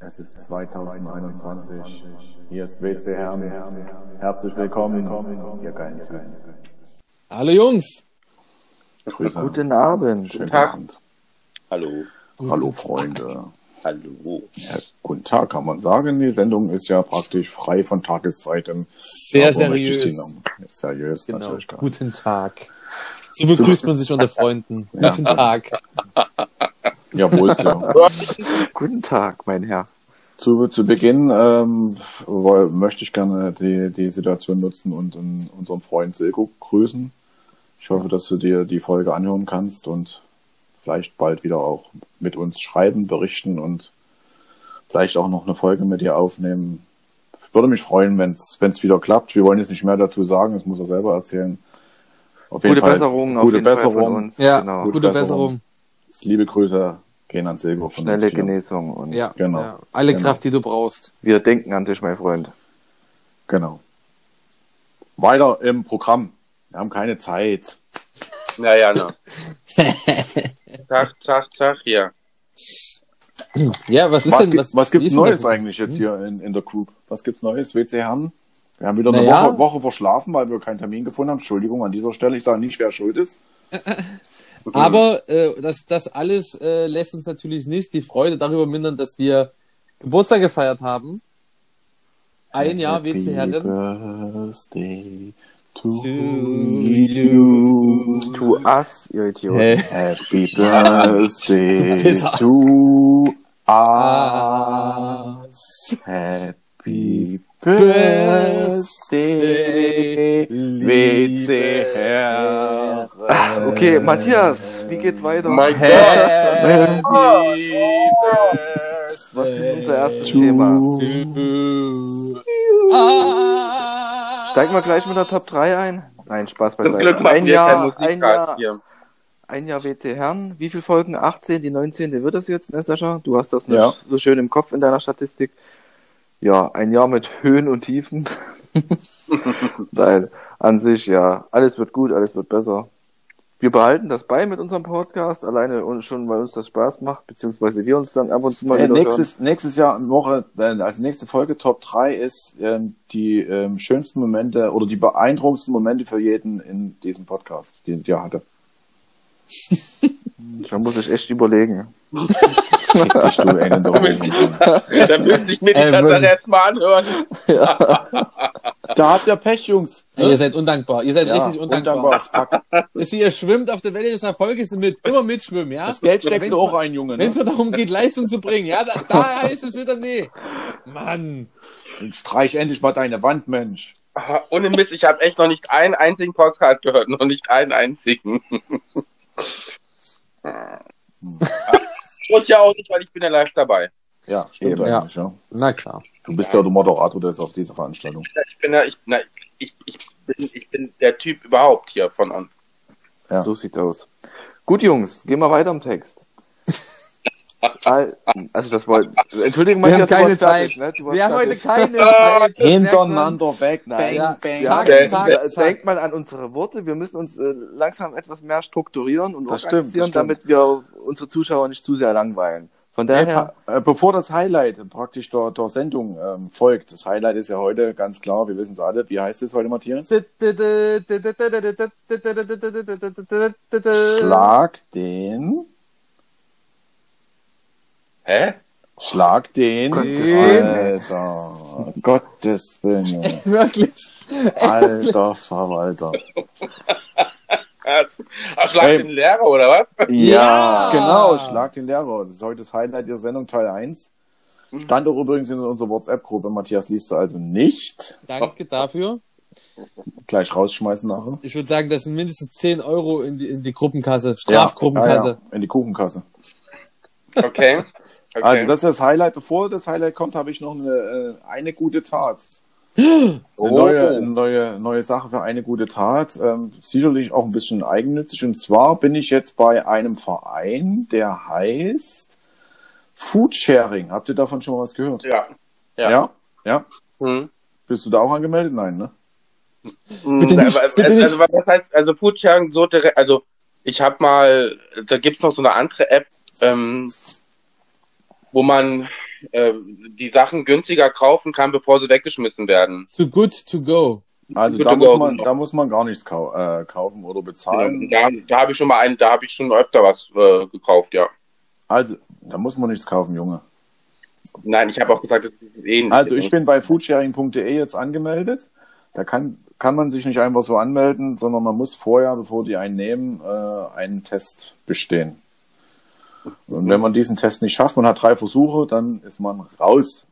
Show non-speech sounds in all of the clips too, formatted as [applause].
Es ist 2021. Hier ist WC Herm. Herzlich willkommen, ihr geilen Typen. Hallo Jungs. Grüße. Guten Abend. Schönen Tag. Abend. Hallo. Hallo Freunde. Hallo. Ja, guten Tag, kann man sagen. Die Sendung ist ja praktisch frei von Tageszeiten. Sehr seriös. Seriös Genau. natürlich. gar nicht. Guten Tag. So begrüßt man sich unter Freunden. Ja. Guten Tag. Jawohl, ja. Guten Tag, mein Herr. Zu, zu Beginn ähm, woll- möchte ich gerne die, die Situation nutzen und ähm, unseren Freund Silko grüßen. Ich hoffe, dass du dir die Folge anhören kannst und vielleicht bald wieder auch mit uns schreiben, berichten und vielleicht auch noch eine Folge mit dir aufnehmen. Ich würde mich freuen, wenn es wieder klappt. Wir wollen jetzt nicht mehr dazu sagen, das muss er selber erzählen. Auf Gute Besserung auf gute jeden Fall Besserung. von uns. Ja, genau. Gute gute Besserung. Besserung. Liebe Grüße gehen an Silko von Schnelle. Genesung und Ja, Genau. ja. Alle Genau. Kraft, die du brauchst. wir denken an dich, mein Freund. Genau. Weiter im Programm. Wir haben keine Zeit. Naja, na. Tag, Tag, Tag, hier. Ja, was ist Was, denn gibt, was, was gibt's Neues eigentlich jetzt hier in, in der Group? Was gibt's Neues? WC Herren? Wir haben wieder eine Naja. Woche, Woche verschlafen, weil wir keinen Termin gefunden haben. Entschuldigung an dieser Stelle. Ich sage nicht, wer schuld ist. [laughs] Aber äh, das, das alles äh, lässt uns natürlich nicht die Freude darüber mindern, dass wir Geburtstag gefeiert haben. Ein Jahr WC Herren. Birthday to To you. To us, ihr Idioten. Hey. Happy [laughs] Birthday to us. Happy Birthday, WC Herren. Okay, Matthias, wie geht's weiter? Mein Gott. Was ist unser erstes Thema? Ah. Steigen wir gleich mit der Top 3 ein? Nein, Spaß Zum Glück beiseite. Ein Jahr, ein Jahr, hier. ein Jahr WC Herren. Wie viele Folgen? 18, die 19. wird das jetzt, ne, Sascha? Du hast das nicht Ja. so schön im Kopf in deiner Statistik. Ja, ein Jahr mit Höhen und Tiefen. [laughs] Nein, an sich, ja, alles wird gut, alles wird besser. Wir behalten das bei mit unserem Podcast, alleine und schon, weil uns das Spaß macht, beziehungsweise wir uns dann ab und zu mal Äh, wieder hören. nächstes, nächstes Jahr Woche, äh, also nächste Folge Top 3 ist ähm, die ähm, schönsten Momente oder die beeindruckendsten Momente für jeden in diesem Podcast, den ich hatte. [laughs] Da muss ich echt überlegen. Du. [laughs] Da müsste ich mir die Äh, Tatsache erstmal anhören. [laughs] Da habt ihr Pech, Jungs. Ey, ihr seid undankbar. Ihr seid Ja, richtig undankbar. Wisst ihr, schwimmt auf der Welle des Erfolges mit. Immer mitschwimmen, ja? Das Geld steckst du auch ein, Junge. Wenn es Ne? darum geht, Leistung zu bringen, ja, da, da heißt es wieder, nee. Mann. Streich endlich mal deine Wand, Mensch. Ah, Ohne Mist, ich habe echt noch nicht einen einzigen Postcard gehört. Noch nicht einen einzigen. Und ja auch nicht, weil ich bin ja live dabei. Ja, stimmt Eben, ja. eigentlich, ja. Na klar. Du bist ja der Moderator des auf dieser Veranstaltung. Ich bin ja, ich, na, ich, ich, bin, ich bin der Typ überhaupt hier von an. Ja. So sieht's aus. Gut, Jungs, gehen wir weiter im Text. Al- Also das war. Entschuldigung, Wir haben Matthias, du keine warst fertig, Zeit. ne? Wir haben heute keine Zeit. Hintereinander weg, Nein, bang, ja. bang. Ja, Zack, Okay. zack, äh, zack. denkt mal an unsere Worte. Wir müssen uns äh, langsam etwas mehr strukturieren und Das stimmt, organisieren, das stimmt. damit wir unsere Zuschauer nicht zu sehr langweilen. Von daher, äh, bevor das Highlight praktisch der, der Sendung ähm, folgt, das Highlight ist ja heute ganz klar, wir wissen es alle, wie heißt es heute, Matthias? Schlag den, Hä? schlag den, Gottes Willen. Alter, Gottes Willen. [laughs] Wirklich. alter Verwalter. [laughs] Ach, schlag Ey. den Lehrer, oder was? Ja. genau, schlag den Lehrer. Das ist heute das Highlight der Sendung Teil 1. Stand auch übrigens in unserer WhatsApp-Gruppe. Matthias liest sie also nicht. Danke dafür. Gleich rausschmeißen nachher. Ich würde sagen, das sind mindestens 10 Euro in die, in die Gruppenkasse, Strafgruppenkasse. Ja, ja, in die Kuchenkasse. Okay. Okay. Also das ist das Highlight. Bevor das Highlight kommt, habe ich noch eine, äh, eine gute Tat. Eine Oh. neue, eine neue, neue Sache für eine gute Tat. Ähm, sicherlich auch ein bisschen eigennützig. Und zwar bin ich jetzt bei einem Verein, der heißt Foodsharing. Habt ihr davon schon mal was gehört? Ja. Ja. Ja? Ja? Hm. Bist du da auch angemeldet? Nein, ne? Bitte Hm, nicht, also, bitte nicht. also was heißt, also Foodsharing so direkt, also ich habe mal, da gibt's noch so eine andere App, ähm, wo man äh, die Sachen günstiger kaufen kann, bevor sie weggeschmissen werden. Too good to go. Also da muss, man, da muss man gar nichts kau äh, kaufen oder bezahlen. Da, da habe ich schon mal einen, da habe ich schon öfter was äh, gekauft, ja. Also, da muss man nichts kaufen, Junge. Nein, ich habe auch gesagt, das ist eh nicht. Also ich bin bei foodsharing.de jetzt angemeldet. Da kann, kann man sich nicht einfach so anmelden, sondern man muss vorher, bevor die einen nehmen, äh, einen Test bestehen. Und wenn man diesen Test nicht schafft, man hat drei Versuche, dann ist man raus.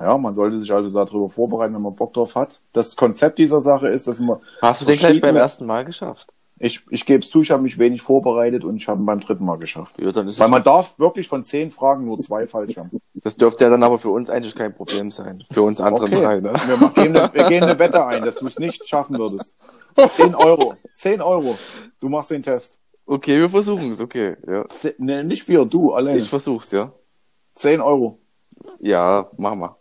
Ja, man sollte sich also darüber vorbereiten, wenn man Bock drauf hat. Das Konzept dieser Sache ist, dass man Hast du den gleich beim ersten Mal geschafft? ich, ich gebe es zu, ich habe mich wenig vorbereitet und ich habe ihn beim dritten Mal geschafft. Ja, dann ist Weil man darf wirklich von zehn Fragen nur zwei falsch haben. das dürfte ja dann aber für uns eigentlich kein Problem sein. Für uns anderen Okay. drei, ne? Wir, gehen eine, wir gehen eine Wette ein, dass du es nicht schaffen würdest. 10 Euro. 10 Euro. Du machst den Test. Okay, wir versuchen es, okay. Ja. Ze- Ne, nicht wir, du alleine. Ich versuch's, ja. 10 Euro. Ja, mach mal.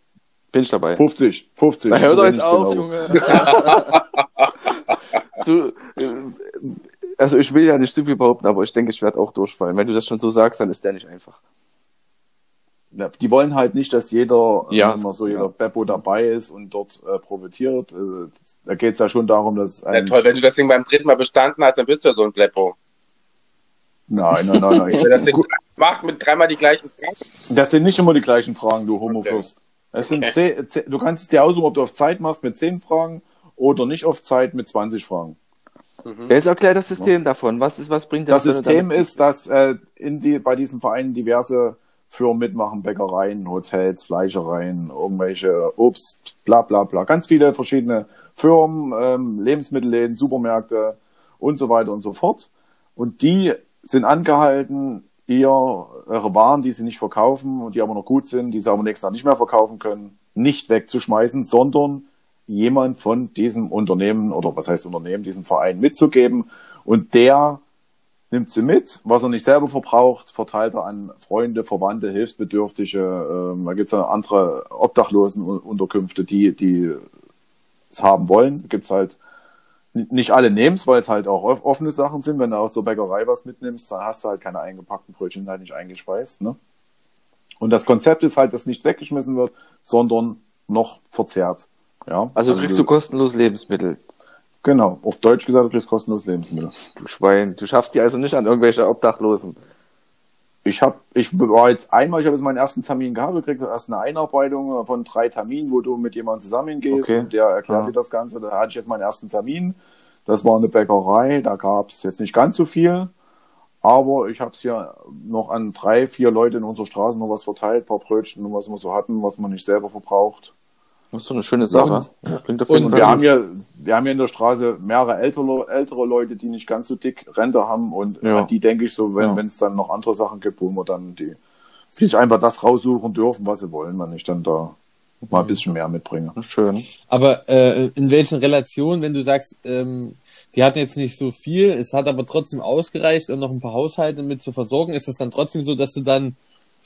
Bin ich dabei. 50. 50. Na, hör doch jetzt nicht 10 auf. Junge. [laughs] so, äh, also ich will ja nicht zu viel behaupten, aber ich denke, ich werde auch durchfallen. Wenn du das schon so sagst, dann ist der nicht einfach. Ja, Die wollen halt nicht, dass jeder, Ja. immer so jeder Ja. Beppo dabei ist und dort äh, profitiert. Äh, da geht es ja schon darum, dass Ja, toll, wenn du das Ding beim dritten Mal bestanden hast, dann bist du ja so ein Bleppo. Nein, nein, nein, nein. Wenn [laughs] das Ding macht mit dreimal die gleichen Fragen. Das sind nicht immer die gleichen Fragen, du Homofürst. Es sind zehn, zehn, du kannst es dir aussuchen, ob du auf Zeit machst mit 10 Fragen oder nicht auf Zeit mit 20 Fragen. Wer ist erklärt das System davon? Was ist, was bringt Das du System damit- ist, dass äh, in die, bei diesem Verein diverse Firmen mitmachen, Bäckereien, Hotels, Fleischereien, irgendwelche Obst, bla bla bla. Ganz viele verschiedene Firmen, ähm, Lebensmittelläden, Supermärkte und so weiter und so fort. Und die sind angehalten, ihr, ihre Waren, die sie nicht verkaufen und die aber noch gut sind, die sie aber nächstes Jahr nicht mehr verkaufen können, nicht wegzuschmeißen, sondern jemand von diesem Unternehmen oder was heißt Unternehmen, diesem Verein mitzugeben. Und der nimmt sie mit, was er nicht selber verbraucht, verteilt er an Freunde, Verwandte, Hilfsbedürftige. Ähm, da gibt es ja andere Obdachlosenunterkünfte, die, die es haben wollen. Gibt es halt nicht alle nehmen's, weil es halt auch off- offene Sachen sind. Wenn du aus der Bäckerei was mitnimmst, dann hast du halt keine eingepackten Brötchen, halt nicht eingespeist. Ne? Und das Konzept ist halt, dass nicht weggeschmissen wird, sondern noch verzehrt. Ja? Also kriegst du kostenlos Lebensmittel. Genau, auf Deutsch gesagt, du kriegst kostenlos Lebensmittel. Du Schwein. Du schaffst die also nicht an irgendwelche Obdachlosen. Ich habe, ich war jetzt einmal, ich habe jetzt meinen ersten Termin gehabt, gekriegt erst eine Einarbeitung von drei Terminen, wo du mit jemandem zusammengehst Okay. und der erklärt Ja. dir das Ganze. Da hatte ich jetzt meinen ersten Termin. Das war eine Bäckerei, da gab es jetzt nicht ganz so viel, aber ich habe es hier noch an drei, vier Leute in unserer Straße noch was verteilt, paar Brötchen, und was wir so hatten, was man nicht selber verbraucht. Das ist so eine schöne Sache. Ja, Klingt auf jeden und Fall Wir haben ja, wir haben ja in der Straße mehrere ältere, ältere Leute, die nicht ganz so dick Rente haben und Ja. an die denke ich so, wenn Ja. wenn es dann noch andere Sachen gibt, wo wir dann die, die sich einfach das raussuchen dürfen, was sie wollen, wenn ich dann da mal ein bisschen mehr mitbringe. Schön. Aber äh, in welchen Relationen, wenn du sagst, ähm, die hatten jetzt nicht so viel, es hat aber trotzdem ausgereicht, um noch ein paar Haushalte mit zu versorgen, ist es dann trotzdem so, dass du dann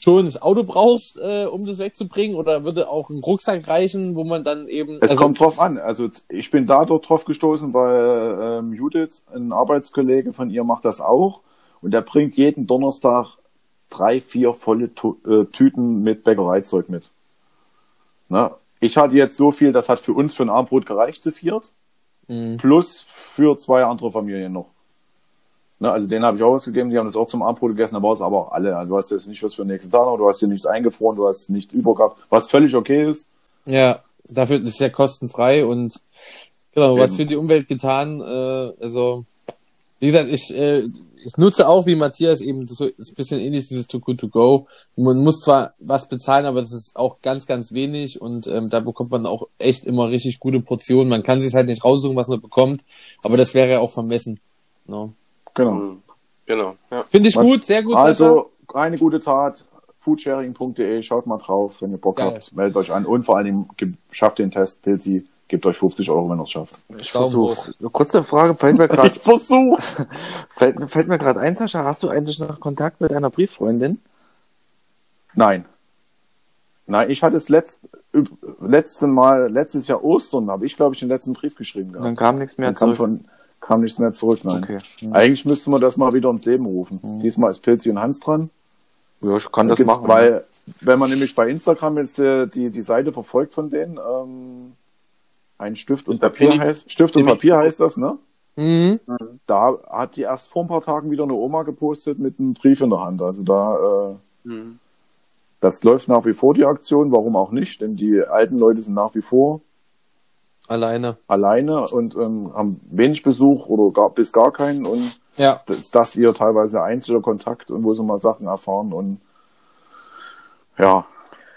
schon das Auto brauchst, äh, um das wegzubringen? Oder würde auch ein Rucksack reichen, wo man dann eben... Es also, kommt drauf an. Also ich bin da dort drauf gestoßen, weil ähm, Judith, ein Arbeitskollege von ihr, macht das auch. Und der bringt jeden Donnerstag drei, vier volle äh, Tüten mit Bäckereizeug mit. Ne? Ich hatte jetzt so viel, das hat für uns für ein Abendbrot gereicht zu viert. Mhm. Plus für zwei andere Familien noch. Ne, also denen habe ich auch was gegeben, die haben das auch zum Abendbrot gegessen, da war es aber auch alle. Also du hast jetzt nicht was für den nächsten Tag noch, du hast hier nichts eingefroren, du hast nicht übergehabt, was völlig okay ist. Ja, dafür ist es ja kostenfrei und genau, was Eben. für die Umwelt getan. Äh, also, wie gesagt, ich, äh, ich nutze auch wie Matthias eben so ist ein bisschen ähnlich dieses Too Good To Go. Man muss zwar was bezahlen, aber das ist auch ganz, ganz wenig und ähm, da bekommt man auch echt immer richtig gute Portionen. Man kann sich halt nicht raussuchen, was man bekommt, aber das wäre ja auch vermessen. No. Genau. Mhm. Genau. Ja. Finde ich gut, sehr gut. Sascha. Also eine gute Tat, foodsharing.de, schaut mal drauf, wenn ihr Bock Geil. habt, meldet euch an und vor allen Dingen ge- schafft den Test, Pilzi, gebt euch 50 Euro, wenn ihr es schafft. Ich Daumen versuch's. Kurze Frage, fällt mir [laughs] gerade versuch. [laughs] fällt, fällt mir gerade ein, Sascha, hast du eigentlich noch Kontakt mit deiner Brieffreundin? Nein. Nein, ich hatte es letzt, letzte Mal, letztes Jahr Ostern, habe ich, glaube ich, den letzten Brief geschrieben gehabt. Dann kam nichts mehr Dann kam, zurück. von, kam nichts mehr zurück, nein. Okay. Hm. Eigentlich müsste man das mal wieder ins Leben rufen. Diesmal ist Pilzi und Hans dran. Ja, ich kann das Gibt's- machen. Weil, wenn man nämlich bei Instagram jetzt äh, die, die Seite verfolgt von denen, ähm, ein Stift und Papier Pini- heißt, Stift und Papier heißt das, ne? Mhm. Da hat die erst vor ein paar Tagen wieder eine Oma gepostet mit einem Brief in der Hand. Also da, äh, Hm. das läuft nach wie vor die Aktion, warum auch nicht, denn die alten Leute sind nach wie vor Alleine. alleine und ähm, haben wenig Besuch oder gar, bis gar keinen und Ja. das ist das ihr teilweise einziger Kontakt und wo sie mal Sachen erfahren und ja,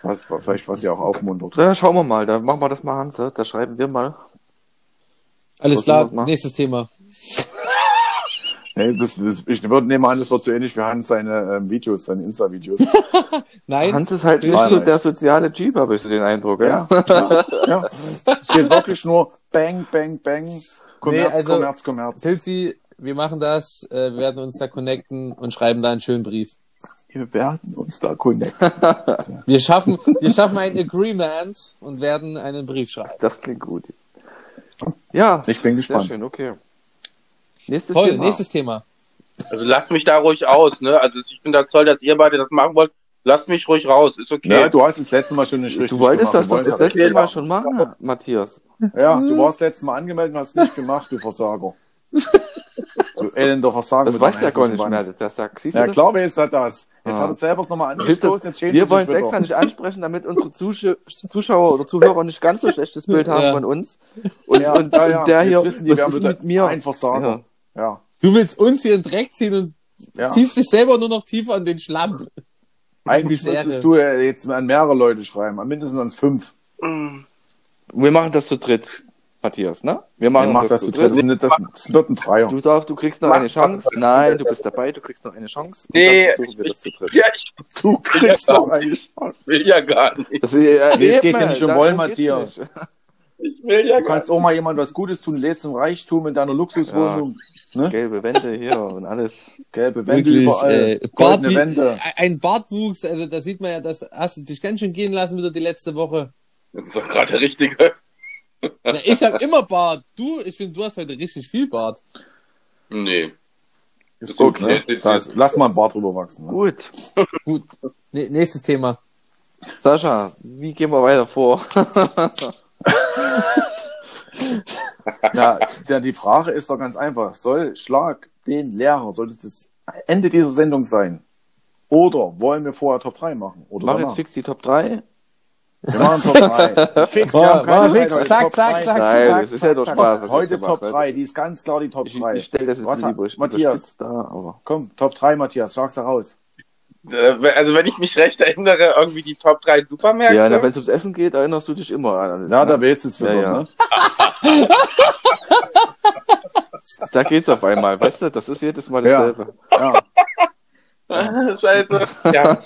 was, vielleicht was sie auch aufmuntert. Dann schauen wir mal, dann machen wir das mal, Hans. Da schreiben wir mal. Alles Was klar, nächstes Thema. Nee, das, das, ich würde nehmen an, das wird so ähnlich wie Hans seine ähm, Videos, seine Insta-Videos. [laughs] Nein, Hans ist halt nicht so der soziale Typ, habe ich so den Eindruck. Ja. Ja, ja, ja. Es geht wirklich nur Bang, Bang, Bang, Kommerz, also- Kommerz, Kommerz. Tilzi, wir machen das, äh, wir werden uns da connecten und schreiben da einen schönen Brief. Wir werden uns da connecten. [laughs] Wir schaffen, wir schaffen ein Agreement und werden einen Brief schreiben. Das klingt gut. Ja, Ich bin sehr gespannt. schön, okay. Nächstes Toll, Thema. nächstes Thema. Also lasst mich da ruhig aus, ne? Also ich finde das toll, dass ihr beide das machen wollt. Lasst mich ruhig raus, ist okay. Ja, du hast das letzte Mal schon nicht richtig Du wolltest gemacht. das doch das letzte Mal schon machen, Matthias. Ja, du warst letztes Mal angemeldet und hast nicht gemacht, du Versager. [laughs] Du elender Versager. Das weiß der gar nicht mehr. Das sagt, siehst du Ja, das? klar weiß er das. Jetzt Ah. hat er selber es nochmal angestoßen, jetzt schämt wir wollen es extra nicht ansprechen, damit unsere Zusch Zuschauer oder Zuhörer nicht ganz so schlechtes Bild haben Ja. von uns. Und, Ja, und, ja, ja. und der Jetzt hier, wissen die, was ist mit mit mir? Ein Versager. Ja. Du willst uns hier in den Dreck ziehen und ja. ziehst dich selber nur noch tiefer in den Schlamm. Eigentlich [laughs] müsstest du ja jetzt an mehrere Leute schreiben, an mindestens ans fünf. Wir machen das zu dritt, Matthias, ne? Wir machen macht das zu zu dritt. Das, sind- das, das wird ein Dreier. Du darfst, du kriegst noch Mach eine das. Chance. Nein, du bist dabei, du kriegst noch eine Chance. Und Nee, wir ich- das zu dritt. Ja, ich Du kriegst Ja. noch eine Chance. will ja gar nicht. Das, äh, Nee, es geht ja nicht um Wollen, Matthias. Ich will ja Du kannst auch mal jemand was Gutes tun, lebst im Reichtum in deiner Luxuswohnung. Ne? Gelbe Wände hier und alles. Gelbe Wände Wirklich, überall, äh, goldene Bart Wände. Ein Bartwuchs, also da sieht man ja, das hast du dich ganz schön gehen lassen wieder die letzte Woche. Das ist doch gerade der Richtige. Na, ich habe immer Bart. Du, ich finde, du hast heute richtig viel Bart. Nee. Ist gut, okay. ne? Das, lass mal einen Bart drüber wachsen. Ne? Gut. Gut. Ne- nächstes Thema. Sascha, wie gehen wir weiter vor? [laughs] Ja, ja, die Frage ist doch ganz einfach. Soll Schlag den Lehrer, soll das das Ende dieser Sendung sein? Oder wollen wir vorher Top 3 machen? Oder Mach danach? jetzt fix die Top 3. Wir machen Top 3. [laughs] Fix, wir Mach- haben keine mach fix. Zeit heute. Zack, Top zack, 3. zack, Nein, zack, das ist ja doch zack. Spaß. was Heute gemacht Top wird. 3, die ist ganz klar die Top Ich, 3. ich stelle das jetzt Was, lieber Matthias, da, aber. komm, Top 3, Matthias, sag's heraus. Äh, Also wenn ich mich recht erinnere, irgendwie die Top 3 Supermärkte. Ja, wenn es ums Essen geht, erinnerst du dich immer an alles. Ja, ne? da weißt du es [laughs] wieder, Ja, ja. ne? Da geht's auf einmal, weißt du, das ist jedes Mal Ja. dasselbe. Ja. [laughs] Scheiße. Ja.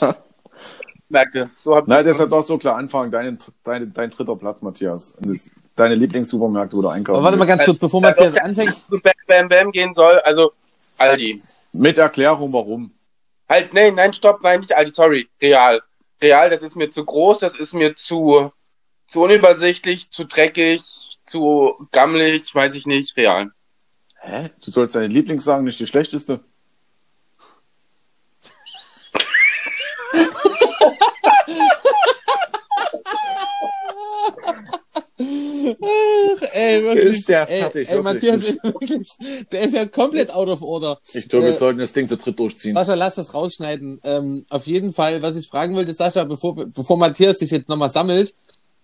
Merkte, so hab Nein, deshalb doch so klar anfangen. Dein, dein, dein dritter Platz, Matthias. Deine Lieblingssupermärkte, du einkaufen Aber warte mal ganz kurz, bevor Matthias anfängt. zu Bam Bam Bam gehen soll. Also Aldi. Mit Erklärung, warum. Halt, nein, nein, stopp, nein, nicht Aldi, sorry. Real. Real, das ist mir zu groß, das ist mir zu, zu unübersichtlich, zu dreckig, zu gammelig, weiß ich nicht. Real. Hä? Du sollst deine Lieblings sagen, nicht die schlechteste? Ach, ey, wirklich. Ist der ey, fertig, ey, wirklich. Matthias ist wirklich, der ist ja komplett out of order. Ich glaube, wir Äh, sollten das Ding zu dritt durchziehen. Sascha, lass das rausschneiden. Ähm, auf jeden Fall, was ich fragen wollte, Sascha, bevor, bevor Matthias sich jetzt nochmal sammelt,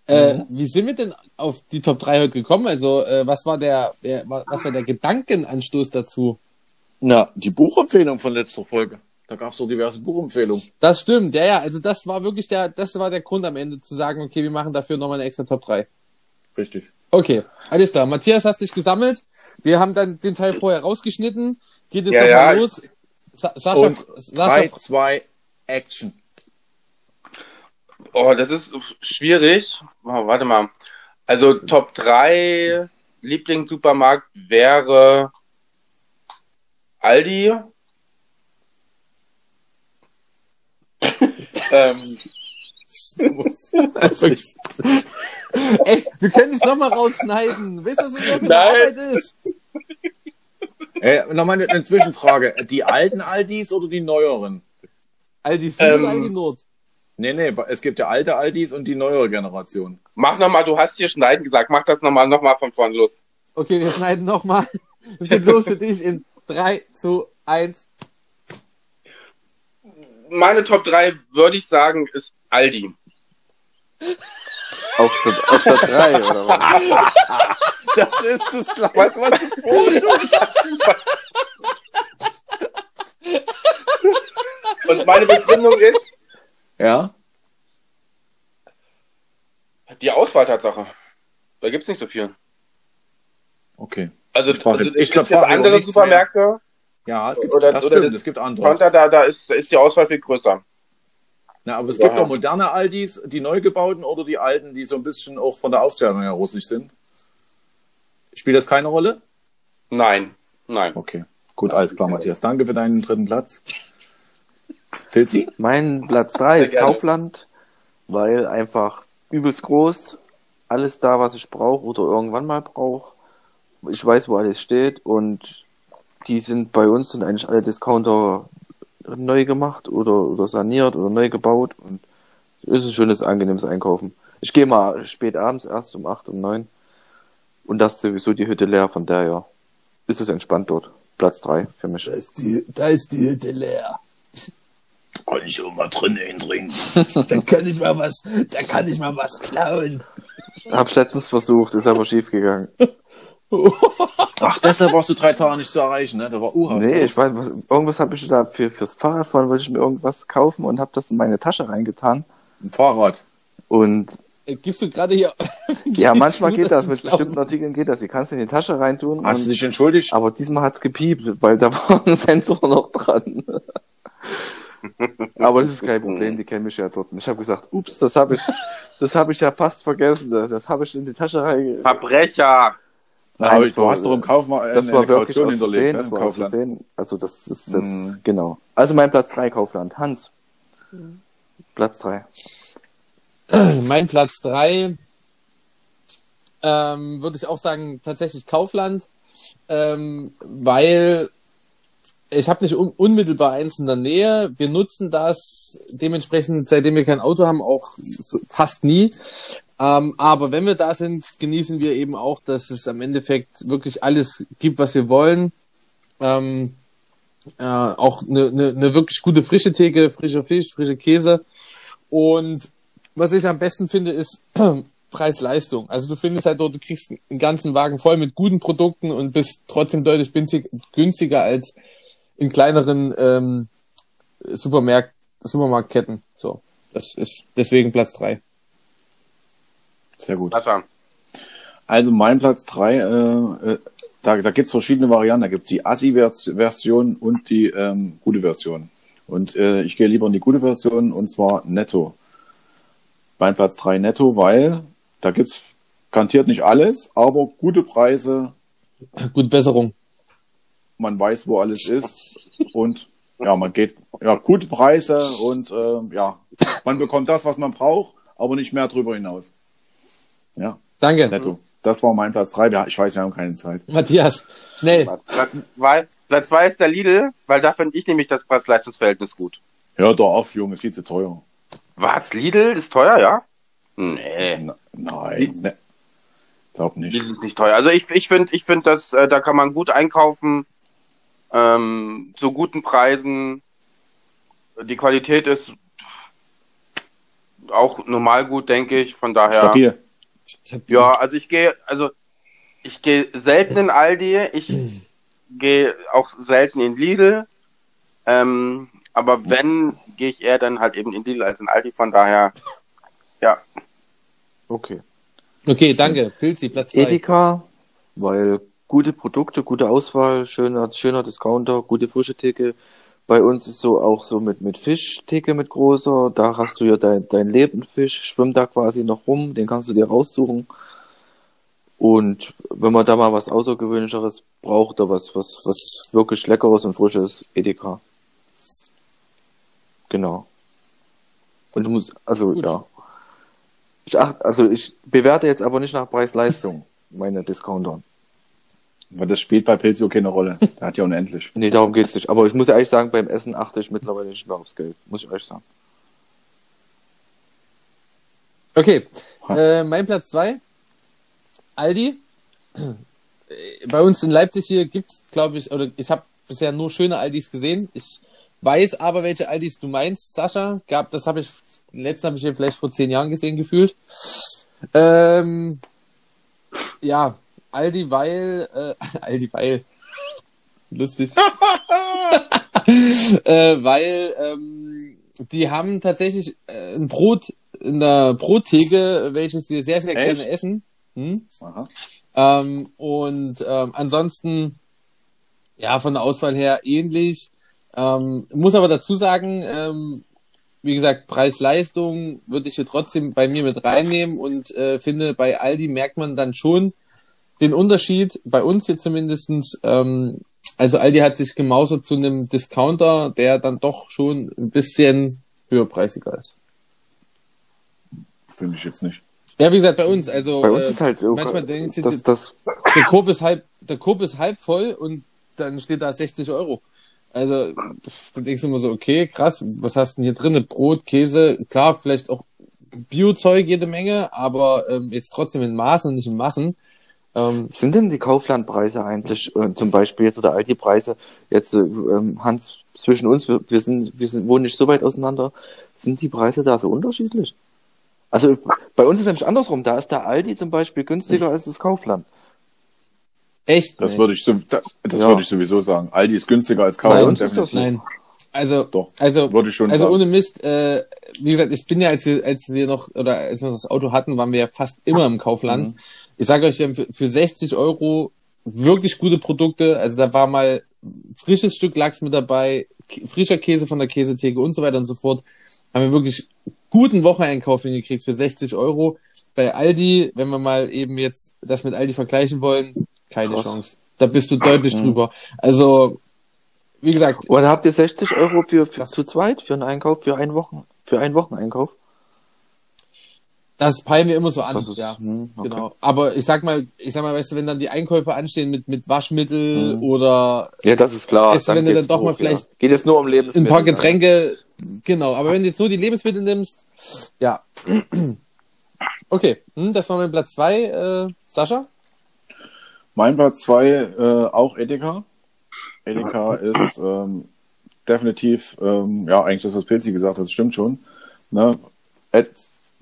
äh, Mhm. wie sind wir denn auf die Top 3 heute gekommen? Also, äh, was war der, der, was war der Gedankenanstoß dazu? Na, die Buchempfehlung von letzter Folge. Da gab es doch diverse Buchempfehlungen. Das stimmt, ja, ja, also das war wirklich der, das war der Grund am Ende zu sagen, okay, wir machen dafür nochmal eine extra Top 3. Richtig. Okay, alles klar. Matthias, hast dich gesammelt. Wir haben dann den Teil vorher rausgeschnitten. Geht jetzt Ja, nochmal ja. los. Sa Sascha, Und Sascha, 3, 2, Action. Oh, das ist schwierig. Oh, warte mal. Also Top 3 Lieblingssupermarkt wäre Aldi. [laughs] ähm, [laughs] [laughs] Ey, wir können es nochmal rausschneiden. Wisst ihr, was Nein. Arbeit ist? Äh, Nochmal eine, eine Zwischenfrage. Die alten Aldis oder die neueren? Aldi Süd Ähm, oder Aldi Nord? Nee, nee, es gibt ja alte Aldis und die neuere Generation. mach nochmal, du hast hier schneiden gesagt. Mach das nochmal noch mal von vorn los. Okay, wir schneiden nochmal. Es geht los für dich in 3, 2, 1. Meine Top 3 würde ich sagen, ist Aldi. Auf der, auf der 3, oder was? [laughs] Das ist das Gleiche, was Und meine Begründung ist Ja? die Auswahltatsache. Da gibt's nicht so viel. Okay. Also, Ich also jetzt- ich es gibt frage andere Supermärkte, Ja, es gibt, Oder- das oder stimmt, das es gibt andere. Da, da, ist, da ist die Auswahl viel größer. Na, aber es Ja. gibt auch moderne Aldis, die neu gebauten oder die alten, die so ein bisschen auch von der Aufteilung her russisch sind. Spielt das keine Rolle? Nein, nein. Okay. Gut, alles klar, Matthias. Danke für deinen dritten Platz. Pilzi? Mein Platz 3 Sehr ist. Kaufland, weil einfach übelst groß, alles da, was ich brauche oder irgendwann mal brauche. Ich weiß, wo alles steht und die sind bei uns sind eigentlich alle Discounter neu gemacht oder, oder saniert oder neu gebaut und es ist ein schönes, angenehmes Einkaufen. Ich gehe mal spät abends erst um 8, um 9 und das ist sowieso die Hütte leer, von daher ist es entspannt dort. Platz 3 für mich. ist die, da ist die Hütte leer. Kann ich auch mal drin eintrinken. [laughs] Da kann ich mal was, da kann ich mal was klauen. Hab's letztens versucht, ist aber schief gegangen. Ach, deshalb warst du drei Tage nicht zu erreichen, ne? Da war Uha. Nee, ich weiß, was, irgendwas habe ich da für fürs Fahrradfahren wollte ich mir irgendwas kaufen und habe das in meine Tasche reingetan Ein Fahrrad. und Äh, Gibst du gerade hier. [laughs] ja, manchmal geht das du mit klauen- bestimmten Artikeln geht das. Die kannst du in die Tasche reintun. Hast du Und, dich entschuldigt? aber diesmal hat's gepiept, weil da [laughs] war ein Sensor noch dran. [laughs] aber das ist kein Problem, die kennen mich ja dort. Und ich habe gesagt, ups, das habe ich, das habe ich ja fast vergessen. Das habe ich in die Tasche reinge... Verbrecher. Na, aber du hast doch im Kaufmann Das eine, war eine wirklich Kaution aus hinterlegt, Versehen, ne? das Im war aus Kaufland. Versehen. Also das ist jetzt, Mhm. genau. Also mein Platz 3 Kaufland. Hans. Platz 3. [clears throat] Mein Platz 3 ähm, würde ich auch sagen, tatsächlich Kaufland, ähm, weil ich habe nicht un unmittelbar eins in der Nähe. Wir nutzen das dementsprechend, seitdem wir kein Auto haben, auch so fast nie. Ähm, aber wenn wir da sind, genießen wir eben auch, dass es am Endeffekt wirklich alles gibt, was wir wollen. Ähm, äh, auch eine ne, ne wirklich gute frische Theke, frischer Fisch, frische Käse. Und was ich am besten finde, ist [clears throat] Preis-Leistung. Also du findest halt dort, du kriegst einen ganzen Wagen voll mit guten Produkten und bist trotzdem deutlich günstig, günstiger als in kleineren ähm, Supermarkt, Supermarktketten. So, das ist deswegen Platz drei. Sehr gut. Sascha. Also mein Platz drei, äh, äh, da, da gibt's verschiedene Varianten. Da gibt's die Assi-Version und die ähm, gute Version. Und äh, ich gehe lieber in die gute Version und zwar netto. Mein Platz drei netto, weil da gibt's garantiert nicht alles, aber gute Preise, Gute Besserung. man weiß, wo alles ist und ja, man geht, ja, gute Preise und äh, ja, man bekommt das, was man braucht, aber nicht mehr drüber hinaus. Ja, Danke. netto. Das war mein Platz drei. Ja, ich weiß, wir haben keine Zeit. Matthias, schnell. Platz zwei, Platz zwei ist der Lidl, weil da finde ich nämlich das Preis-Leistungs-Verhältnis gut. Hör doch auf, Junge, viel zu teuer. Was? Lidl ist teuer, ja? Nee. Na, nein, ne. glaub nicht. Lidl ist nicht teuer. Also ich, ich finde, ich finde, dass äh, da kann man gut einkaufen, ähm, zu guten Preisen. Die Qualität ist auch normal gut, denke ich. Von daher. Stabil. Ja, also ich gehe, also ich gehe selten in Aldi, ich gehe auch selten in Lidl. Ähm, aber wenn, gehe ich eher dann halt eben in Lidl als in Aldi, von daher, ja. Okay. Okay, danke. Pilzi, Platz zwei. Edeka, weil gute Produkte, gute Auswahl, schöner, schöner Discounter, gute frische Theke, Bei uns ist so auch so mit, mit Fischtheke mit großer. Da hast du ja dein, dein Lebendfisch, schwimmt da quasi noch rum, den kannst du dir raussuchen. Und wenn man da mal was Außergewöhnlicheres braucht, oder was, was, was wirklich Leckeres und Frisches, Edeka. Genau. Und du musst, also, Gut. ja. Ich acht, also ich bewerte jetzt aber nicht nach Preis-Leistung meine Discounter. Weil das spielt bei Pilzio keine Rolle. [laughs] Der hat ja unendlich. Nee, darum geht's nicht. Aber ich muss ehrlich sagen, beim Essen achte ich mittlerweile nicht mehr aufs Geld. Muss ich ehrlich sagen. Okay, äh, mein Platz zwei Aldi. Äh, Bei uns in Leipzig hier gibt's, glaube ich, oder ich habe bisher nur schöne Aldis gesehen. Ich weiß aber, welche Aldis du meinst, Sascha. Gab, das habe ich, den letzten habe ich hier vielleicht vor zehn Jahren gesehen, gefühlt. Ähm, ja, Aldi, weil, äh, [laughs] Aldi, weil, lustig. [laughs] äh, weil ähm, die haben tatsächlich äh, ein Brot in der Brottheke, welches wir sehr, sehr Echt? gerne essen. Hm? Ähm, und ähm, ansonsten, ja, von der Auswahl her ähnlich. Ähm, muss aber dazu sagen, ähm, wie gesagt, Preis-Leistung würde ich hier trotzdem bei mir mit reinnehmen und äh, finde, bei Aldi merkt man dann schon den Unterschied, bei uns hier zumindestens. Ähm, also Aldi hat sich gemausert zu einem Discounter, der dann doch schon ein bisschen höherpreisiger ist. Finde ich jetzt nicht. Ja, wie gesagt, bei uns, also Bei uns äh, ist halt so, manchmal denken sie, dass das, der Korb ist halb, der Korb ist halb voll und dann steht da 60 Euro. Also, da denkst du immer so, okay, krass, was hast du denn hier drin? Brot, Käse, klar, vielleicht auch Biozeug jede Menge, aber ähm, jetzt trotzdem in Maßen und nicht in Massen. Ähm, sind denn die Kauflandpreise eigentlich, äh, zum Beispiel jetzt oder Aldi-Preise, jetzt äh, ähm, Hans, zwischen uns, wir, wir sind, wir sind, wohnen nicht so weit auseinander, sind die Preise da so unterschiedlich? Also bei uns ist es nämlich andersrum, da ist der Aldi zum Beispiel günstiger als das Kaufland. echt? Das Nee. würde ich, so- da- das Ja. würde ich sowieso sagen. Aldi ist günstiger als Bei Kaufland. uns ist das. Nein. Also, Doch. also, Würde ich schon also sagen. ohne Mist, äh, wie gesagt, ich bin ja, als wir, als wir noch, oder als wir noch das Auto hatten, waren wir ja fast immer im Kaufland. Mhm. Ich sage euch, wir haben für, für 60 Euro wirklich gute Produkte. Also da war mal frisches Stück Lachs mit dabei, frischer Käse von der Käsetheke und so weiter und so fort. Haben wir wirklich guten Wocheneinkauf hingekriegt für 60 Euro. Bei Aldi, wenn wir mal eben jetzt das mit Aldi vergleichen wollen, keine Krass. Chance. Da bist du deutlich Mhm. drüber. Also, wie gesagt, Und habt ihr 60 Euro für, für zu zweit für einen Einkauf, für einen Wochen, für einen Wocheneinkauf? Das peilen wir immer so an, ist, ja. hm, okay. Genau. Aber ich sag mal, ich sag mal, weißt du, wenn dann die Einkäufe anstehen mit, mit Waschmittel Mhm. oder Ja, das ist klar. Weißt du, wenn du dann doch mal hoch, vielleicht ja. Geht es nur um ein Lebensmittel. paar Getränke, genau. Aber wenn du jetzt nur die Lebensmittel nimmst, ja. [clears throat] Okay, hm, das war mein Platz zwei. Äh, Sascha? Mein Platz zwei äh, auch Edeka. Edeka ist ähm, definitiv, ähm, ja, eigentlich das, was Pilzi gesagt hat, das stimmt schon. Ne? Et,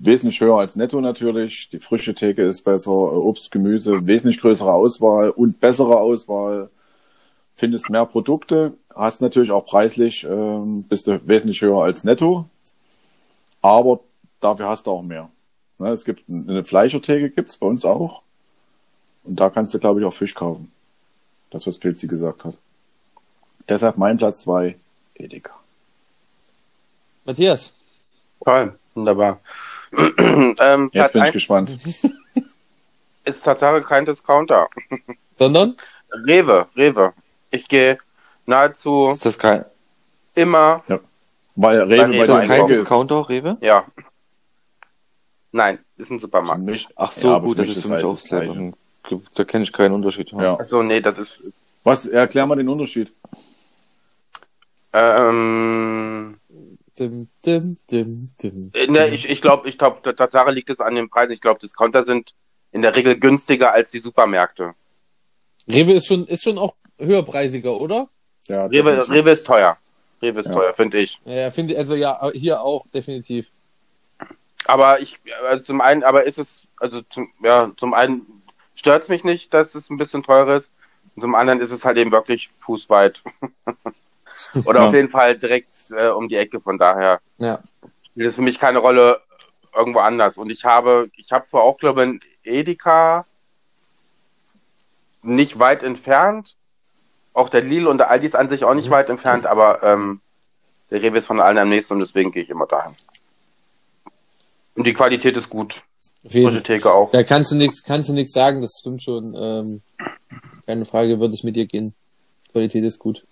wesentlich höher als Netto natürlich. Die frische Theke ist besser, Obst, Gemüse, wesentlich größere Auswahl und bessere Auswahl. Findest mehr Produkte, hast natürlich auch preislich, ähm, bist du wesentlich höher als Netto. Aber dafür hast du auch mehr. Ne? Es gibt eine Fleischertheke, gibt's bei uns auch. Und da kannst du, glaube ich, auch Fisch kaufen. Das, was Pilzi gesagt hat. Deshalb mein Platz zwei Edeka. Matthias? Toll, wunderbar. [clears throat] ähm, Jetzt bin ich gespannt. [laughs] ist Tatsache kein Discounter. [laughs] Sondern? Rewe, Rewe. Ich gehe nahezu Ist das kein, immer, Weil Rewe Rewe bei ist das kein. Discounter, Rewe? ja. Nein, ist ein Für Supermarkt. mich, Ach so, ja, aber gut, das ist für mich auch selber. Da kenne ich keinen Unterschied. Ja. Achso, nee, das ist, Was, erklär mal den Unterschied. ähm, Dim, dim, dim, dim, Äh, Ne, ich, ich glaube, ich glaube, der Tatsache liegt es an den Preisen. Ich glaube, Discounter sind in der Regel günstiger als die Supermärkte. Rewe ist schon, ist schon auch höherpreisiger, oder? Ja, Rewe. Rewe ist teuer. Rewe ist Ja. teuer, finde ich. Ja, ja, finde ich, also ja, hier auch, definitiv. Aber ich, also zum einen, aber ist es, also zum, ja, zum einen stört es mich nicht, dass es ein bisschen teurer ist. Und zum anderen ist es halt eben wirklich fußweit. [laughs] [laughs] Oder Ja. auf jeden Fall direkt äh, um die Ecke. Von daher Ja. spielt es für mich keine Rolle irgendwo anders. Und ich habe, ich habe zwar auch, glaube ich, ein Edeka nicht weit entfernt, Auch der Lidl und der Aldi ist an sich auch nicht weit entfernt, aber ähm, der Rewe ist von allen am nächsten und deswegen gehe ich immer dahin. Und die Qualität ist gut. Frische Theke auch. Da kannst du nichts, kannst du nichts sagen, das stimmt schon. Ähm, keine Frage, würde ich mit dir gehen. Qualität ist gut.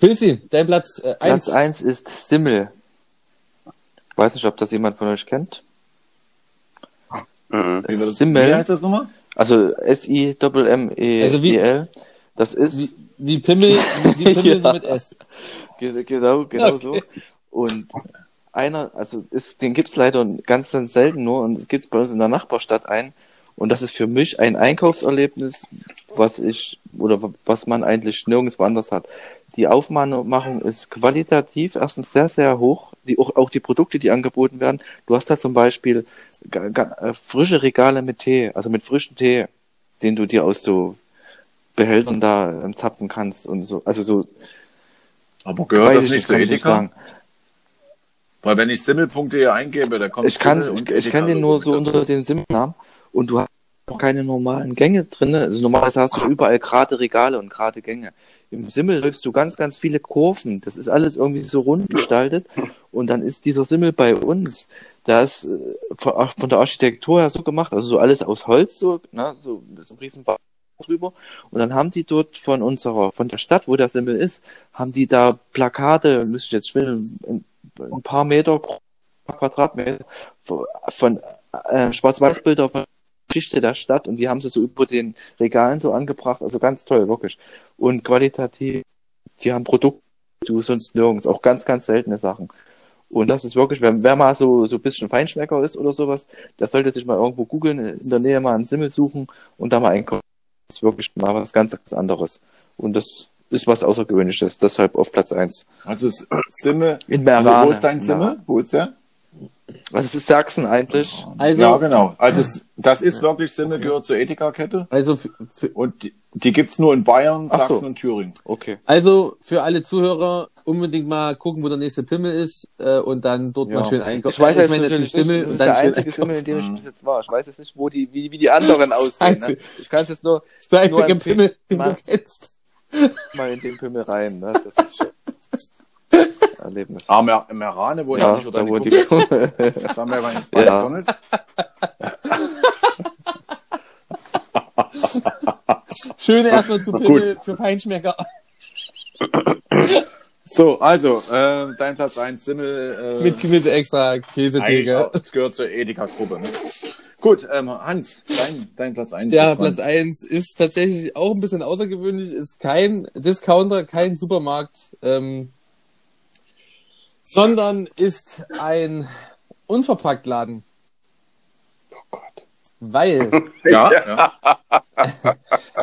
Pilzi, dein Platz äh, Platz eins. 1 ist Simmel. Weiß nicht, ob das jemand von euch kennt. Mhm. Simmel. wie heißt das nochmal? Also S-I-M-M-E-L. Also wie- E Das ist Wie, wie Pimmel, wie [laughs] Pimmel Ja. mit S. Ge- Genau, genau Okay. so. Und einer, also ist, den gibt's leider ganz, ganz selten nur und es gibt's bei uns in der Nachbarstadt ein. Und das ist für mich ein Einkaufserlebnis, was ich, oder was man eigentlich nirgends woanders hat. Die Aufmachung ist qualitativ erstens sehr, sehr hoch. Die, auch, auch die Produkte, die angeboten werden. Du hast da zum Beispiel äh, frische Regale mit Tee, also mit frischem Tee, den du dir aus so Behältern da ähm, zapfen kannst und so. Also so Aber gehört Weiß das ich nicht zu Edeka? Weil wenn ich simmel.de eingebe, da kommt Ich kann ich, ich Edeka kenn den nur so unter den Simmelnamen und du hast auch keine normalen Gänge drin. Also normalerweise hast du überall gerade Regale und gerade Gänge. Im Simmel läufst du ganz, ganz viele Kurven. Das ist alles irgendwie so rund gestaltet. Und dann ist dieser Simmel bei uns, da ist äh, von, der Architektur her so gemacht, also so alles aus Holz, so, ne, so, so ein riesen Bau drüber. Und dann haben die dort von unserer, von der Stadt, wo der Simmel ist, haben die da Plakate, müsste ich jetzt schwimmen, ein, ein paar Meter, paar Quadratmeter von, äh, Schwarz-Weiß-Bilder von Geschichte der Stadt und die haben sie so über den Regalen so angebracht. Also ganz toll, wirklich. Und qualitativ, die haben Produkte, du sonst nirgends, auch ganz, ganz seltene Sachen. Und das ist wirklich, wer, wer mal so, so ein bisschen Feinschmecker ist oder sowas, der sollte sich mal irgendwo googeln, in der Nähe mal einen Simmel suchen und da mal einkaufen. Das ist wirklich mal was ganz, ganz anderes. Und das ist was Außergewöhnliches, deshalb auf Platz eins Also S- Simmel. In Merane. wo ist dein Simmel? Wo ist der? Was ist das Sachsen eigentlich? Also, ja, genau. Also es, das ist wirklich Simmel, gehört zur Edeka-Kette. also, für, für, Und die, die gibt's nur in Bayern, Ach so. Sachsen und Thüringen. Okay. also für alle Zuhörer unbedingt mal gucken, wo der nächste Pimmel ist äh, und dann dort mal schön einkaufen. Ich weiß Äh, jetzt meine, natürlich nicht, Pimmel das ist der schön einzige Simmel, in dem ich bis jetzt war. Ich weiß jetzt nicht, wo die, wie, wie die [laughs] anderen aussehen. Ne? Ich kann es jetzt nur Der nur einzige Pimmel, den mal, du kennst. mal in den Pimmel rein. Ne? Das ist schon Erlebnis. Ah, Mer Merane, wo ja, ich schon da deine wo die [laughs] Da haben wir bei, bei Ja. McDonalds. [laughs] Schön erstmal zu. Pimmel für Feinschmecker. [laughs] So, also, äh, dein Platz 1 Simmel. Äh, Mit, mit extra Käsetheke. das gehört zur Edeka-Gruppe. Ne? Gut, ähm, Hans, dein, dein Platz 1 Ja. Platz eins ist tatsächlich auch ein bisschen außergewöhnlich, ist kein Discounter, kein Supermarkt, ähm, sondern ist ein Unverpacktladen. Oh Gott. Weil, [laughs] Ja, ja. [laughs]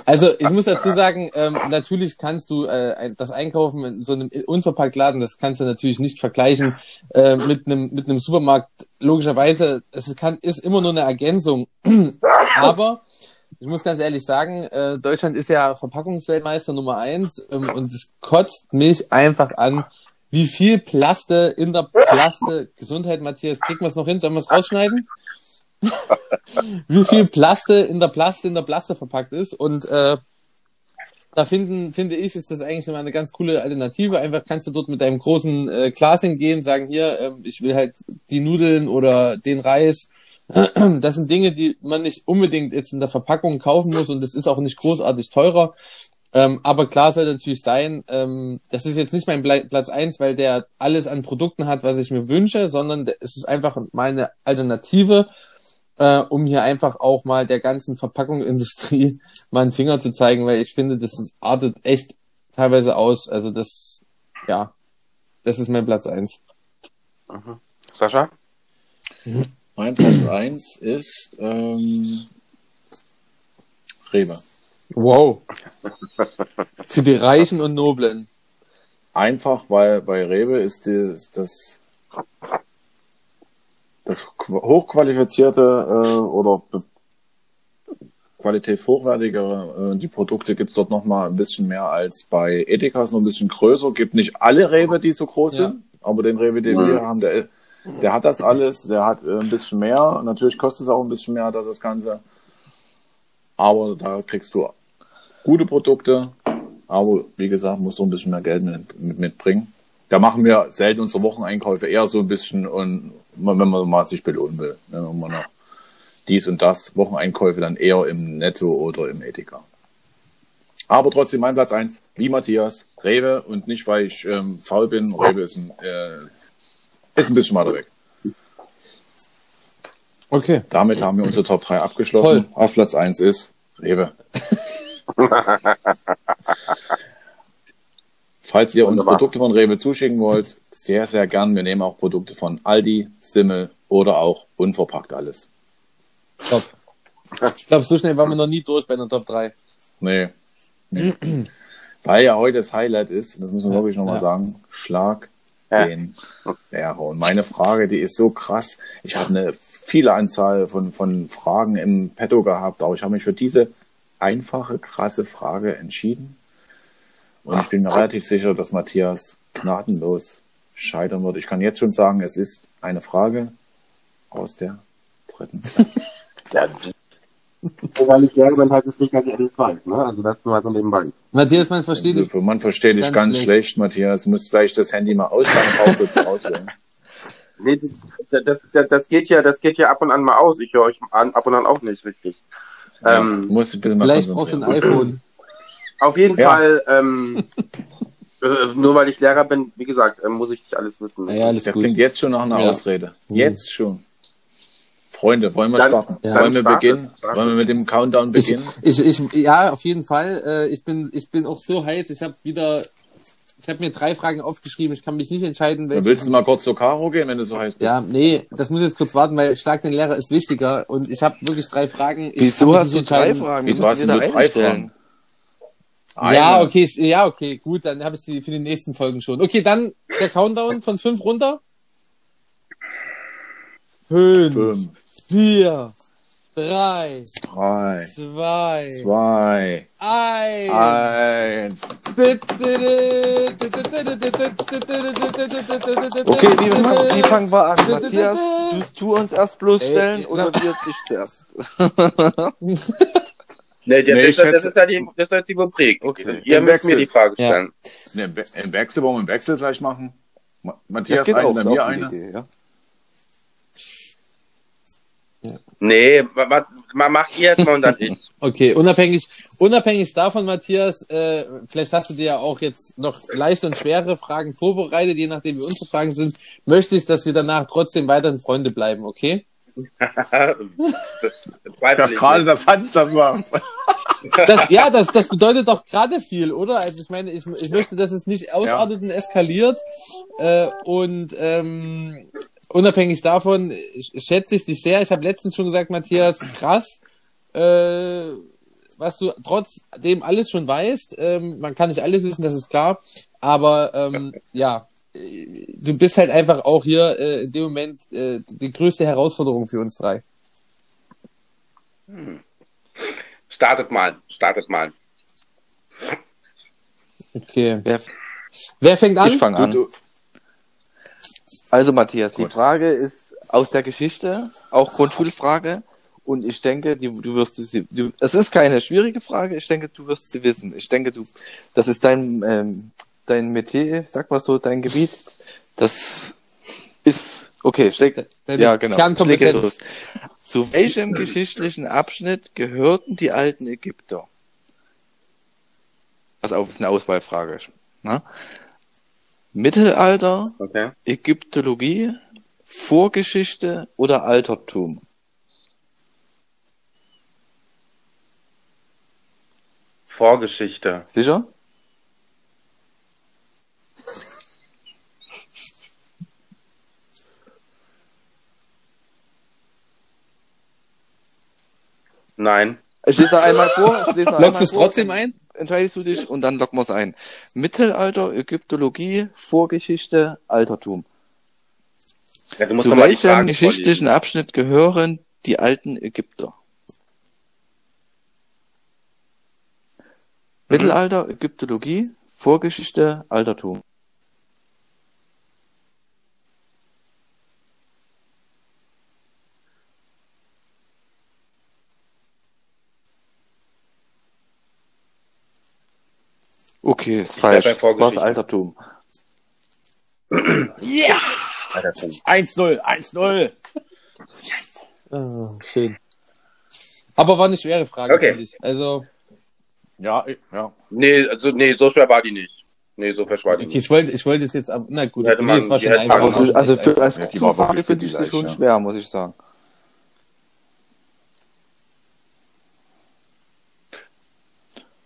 also ich muss dazu sagen, ähm, natürlich kannst du äh, das Einkaufen in so einem Unverpacktladen, das kannst du natürlich nicht vergleichen äh, mit einem mit einem Supermarkt. Logischerweise, es kann ist immer nur eine Ergänzung, [coughs] aber ich muss ganz ehrlich sagen, äh, Deutschland ist ja Verpackungsweltmeister Nummer eins ähm, und es kotzt mich einfach an, wie viel Plaste in der Plaste Gesundheit, Matthias, kriegen wir es noch hin? Sollen wir es rausschneiden? [laughs] wie viel Plaste in der Plaste in der Plaste verpackt ist und äh, da finden, finde ich, ist das eigentlich immer eine ganz coole Alternative. Einfach kannst du dort mit deinem großen äh, Glas hingehen, sagen hier, ähm, ich will halt die Nudeln oder den Reis. Das sind Dinge, die man nicht unbedingt jetzt in der Verpackung kaufen muss und es ist auch nicht großartig teurer. Ähm, aber klar soll natürlich sein, ähm, das ist jetzt nicht mein Ble Platz eins, weil der alles an Produkten hat, was ich mir wünsche, sondern der- es ist einfach meine Alternative, äh, um hier einfach auch mal der ganzen Verpackungsindustrie [laughs] mal einen Finger zu zeigen, weil ich finde, das ist, artet echt teilweise aus. Also das, ja, das ist mein Platz eins. Sascha? Mein Platz 1 ist ähm, Rewe. Wow. Für die Reichen und Noblen. Einfach, weil bei Rewe ist, die, ist das das qu- hochqualifizierte äh, oder qualitativ hochwertigere, äh, die Produkte gibt's dort noch mal ein bisschen mehr als bei Edeka, ist noch ein bisschen größer. Gibt nicht alle Rewe, die so groß Ja. sind, aber den Rewe, den wir haben, der, der hat das alles, der hat äh, ein bisschen mehr. Natürlich kostet es auch ein bisschen mehr, das Ganze. Aber da kriegst du gute Produkte, aber wie gesagt, muss so ein bisschen mehr Geld mit, mit, mitbringen. Da machen wir selten unsere Wocheneinkäufe eher so ein bisschen und wenn man mal sich belohnen will, ne, wenn man noch dies und das, Wocheneinkäufe dann eher im Netto oder im Edeka. Aber trotzdem mein Platz eins, wie Matthias, Rewe und nicht, weil ich ähm, faul bin. Rewe ist ein, äh, ist ein bisschen weiter weg. Okay. Damit haben wir unsere Top 3 abgeschlossen. Auf Platz 1 ist Rewe. [laughs] Falls ihr uns Wunderbar. Produkte von Rewe zuschicken wollt, sehr, sehr gern. Wir nehmen auch Produkte von Aldi, Simmel oder auch unverpackt alles. Top. Ich glaube, so schnell waren wir noch nie durch bei einer Top 3. Nee. nee. [clears throat] Weil ja heute das Highlight ist, das müssen wir wirklich nochmal ja. sagen, Schlag Ja. den. Und meine Frage, die ist so krass. Ich habe eine viele Anzahl von, von Fragen im Petto gehabt, aber ich habe mich für diese einfache, krasse Frage entschieden. Und ich bin mir relativ sicher, dass Matthias gnadenlos scheitern wird. Ich kann jetzt schon sagen, es ist eine Frage aus der dritten. [laughs] Ja, Weil ich selber halt das nicht ganz ehrlich weiß, ne? Also das nur so nebenbei. Matthias, man versteht es. Man versteht dich ganz ganz, schlecht. schlecht. Matthias. Du musst gleich das Handy mal ausmachen, Pauke [laughs] auswählen. Nee, das, das, das, geht ja, das geht ja ab und an mal aus. Ich höre euch an, ab und an auch nicht richtig. Ja, Ähm, du musst dich bitte mal Vielleicht brauchst du ein iPhone. Auf jeden Ja. Fall, ähm, äh, nur weil ich Lehrer bin, wie gesagt, ähm, muss ich nicht alles wissen. Ja, alles Das gut. klingt jetzt schon nach einer Ja. Ausrede. Mhm. Jetzt schon. Freunde, wollen wir Dann- starten? Ja. Wollen wir beginnen? startet. Wollen wir mit dem Countdown Ich, beginnen? ich, ich, ja, auf jeden Fall. Äh, ich bin, ich bin auch so heiß. Ich habe wieder, ich habe mir drei Fragen aufgeschrieben. Ich kann mich nicht entscheiden, Dann welche. willst du mal kurz zur Caro gehen, wenn du so heiß bist? ja, nee, das muss jetzt kurz warten, weil Schlag den Lehrer ist wichtiger und ich habe wirklich drei Fragen. Ich Wieso hast du drei. Fragen? Wieso hast du drei. Fragen? Eine. Ja, okay, ich- ja, okay, gut, dann habe ich sie für die nächsten Folgen schon. Okay, dann der Countdown von fünf runter. Fünf, Fünf, vier, drei, drei, zwei, zwei, eins. eins. Okay, wie, wie fangen wir an? Matthias, tust du uns erst bloßstellen Ey, oder wir dich zuerst? [laughs] nee, das, Nee, ist, das ist ja die, das ist ja die Rubrik. Okay. Ihr Im müsst mir Wechsel. die Frage Ja. stellen. Ne, Im We- Im Wechsel wollen wir im Wechsel gleich machen. Matthias eine, ist mir eine. Idee, ja. Nee, wa- wa- ma- macht ihr jetzt mal und dann ich. [laughs] Okay, unabhängig, unabhängig davon, Matthias, äh, vielleicht hast du dir ja auch jetzt noch leichte und schwere Fragen vorbereitet, je nachdem wie unsere Fragen sind, möchte ich, dass wir danach trotzdem weiterhin Freunde bleiben, okay? das, zweifle Das ich gerade das Hans das macht. Das, ja, das, das bedeutet doch gerade viel, oder? Also ich meine, ich, ich möchte, dass es nicht ausartet und eskaliert. Äh, und ähm, unabhängig davon sch- schätze ich dich sehr. Ich habe letztens schon gesagt, Matthias, krass, äh, was du trotzdem alles schon weißt. Ähm, man kann nicht alles wissen, das ist klar. Aber ähm, ja, äh, du bist halt einfach auch hier äh, in dem Moment äh, die größte Herausforderung für uns drei. Startet mal, startet mal. Okay. Wer, Wer fängt an? ich fange Du, an. du, Also Matthias, die Frage ist aus der Geschichte, auch Grundschulfrage. Und ich denke, die, du wirst sie, du, es ist keine schwierige Frage. Ich denke, du wirst sie wissen. Ich denke, du, das ist dein, ähm, dein Metier, sag mal so, dein Gebiet. Das ist, okay, schläg, Deine ja, genau. Kernkompetenz. Schläg jetzt los. Zu welchem geschichtlichen Abschnitt gehörten die alten Ägypter? Pass auf, ist eine Auswahlfrage. Ne? Mittelalter, Okay. Ägyptologie, Vorgeschichte oder Altertum? Vorgeschichte. Sicher? Nein. Ich lese noch einmal vor. Lockst du es trotzdem ein? Entscheidest du dich und dann locken wir es ein. Mittelalter, Ägyptologie, Vorgeschichte, Altertum. Ja, Zu welchem geschichtlichen vorlesen. Abschnitt gehören die alten Ägypter? Mittelalter, Ägyptologie, Vorgeschichte, Altertum. Okay, ist falsch. Das war's Vorgeschichte. Altertum. Ja! Alter, 1-0, 1-0. Ah, schön. Aber war eine schwere Frage, Okay. finde ich. Also, Ja, ja. Nee, also, nee, so schwer war die nicht. Nee, so schwer war die okay, nicht. ich wollte, ich wollte es jetzt, ab, na gut, Hätte nee, man- es war schon einfach. Aber für, also für als Ja, die war Frage finde ich das leicht, schon ja. schwer, muss ich sagen.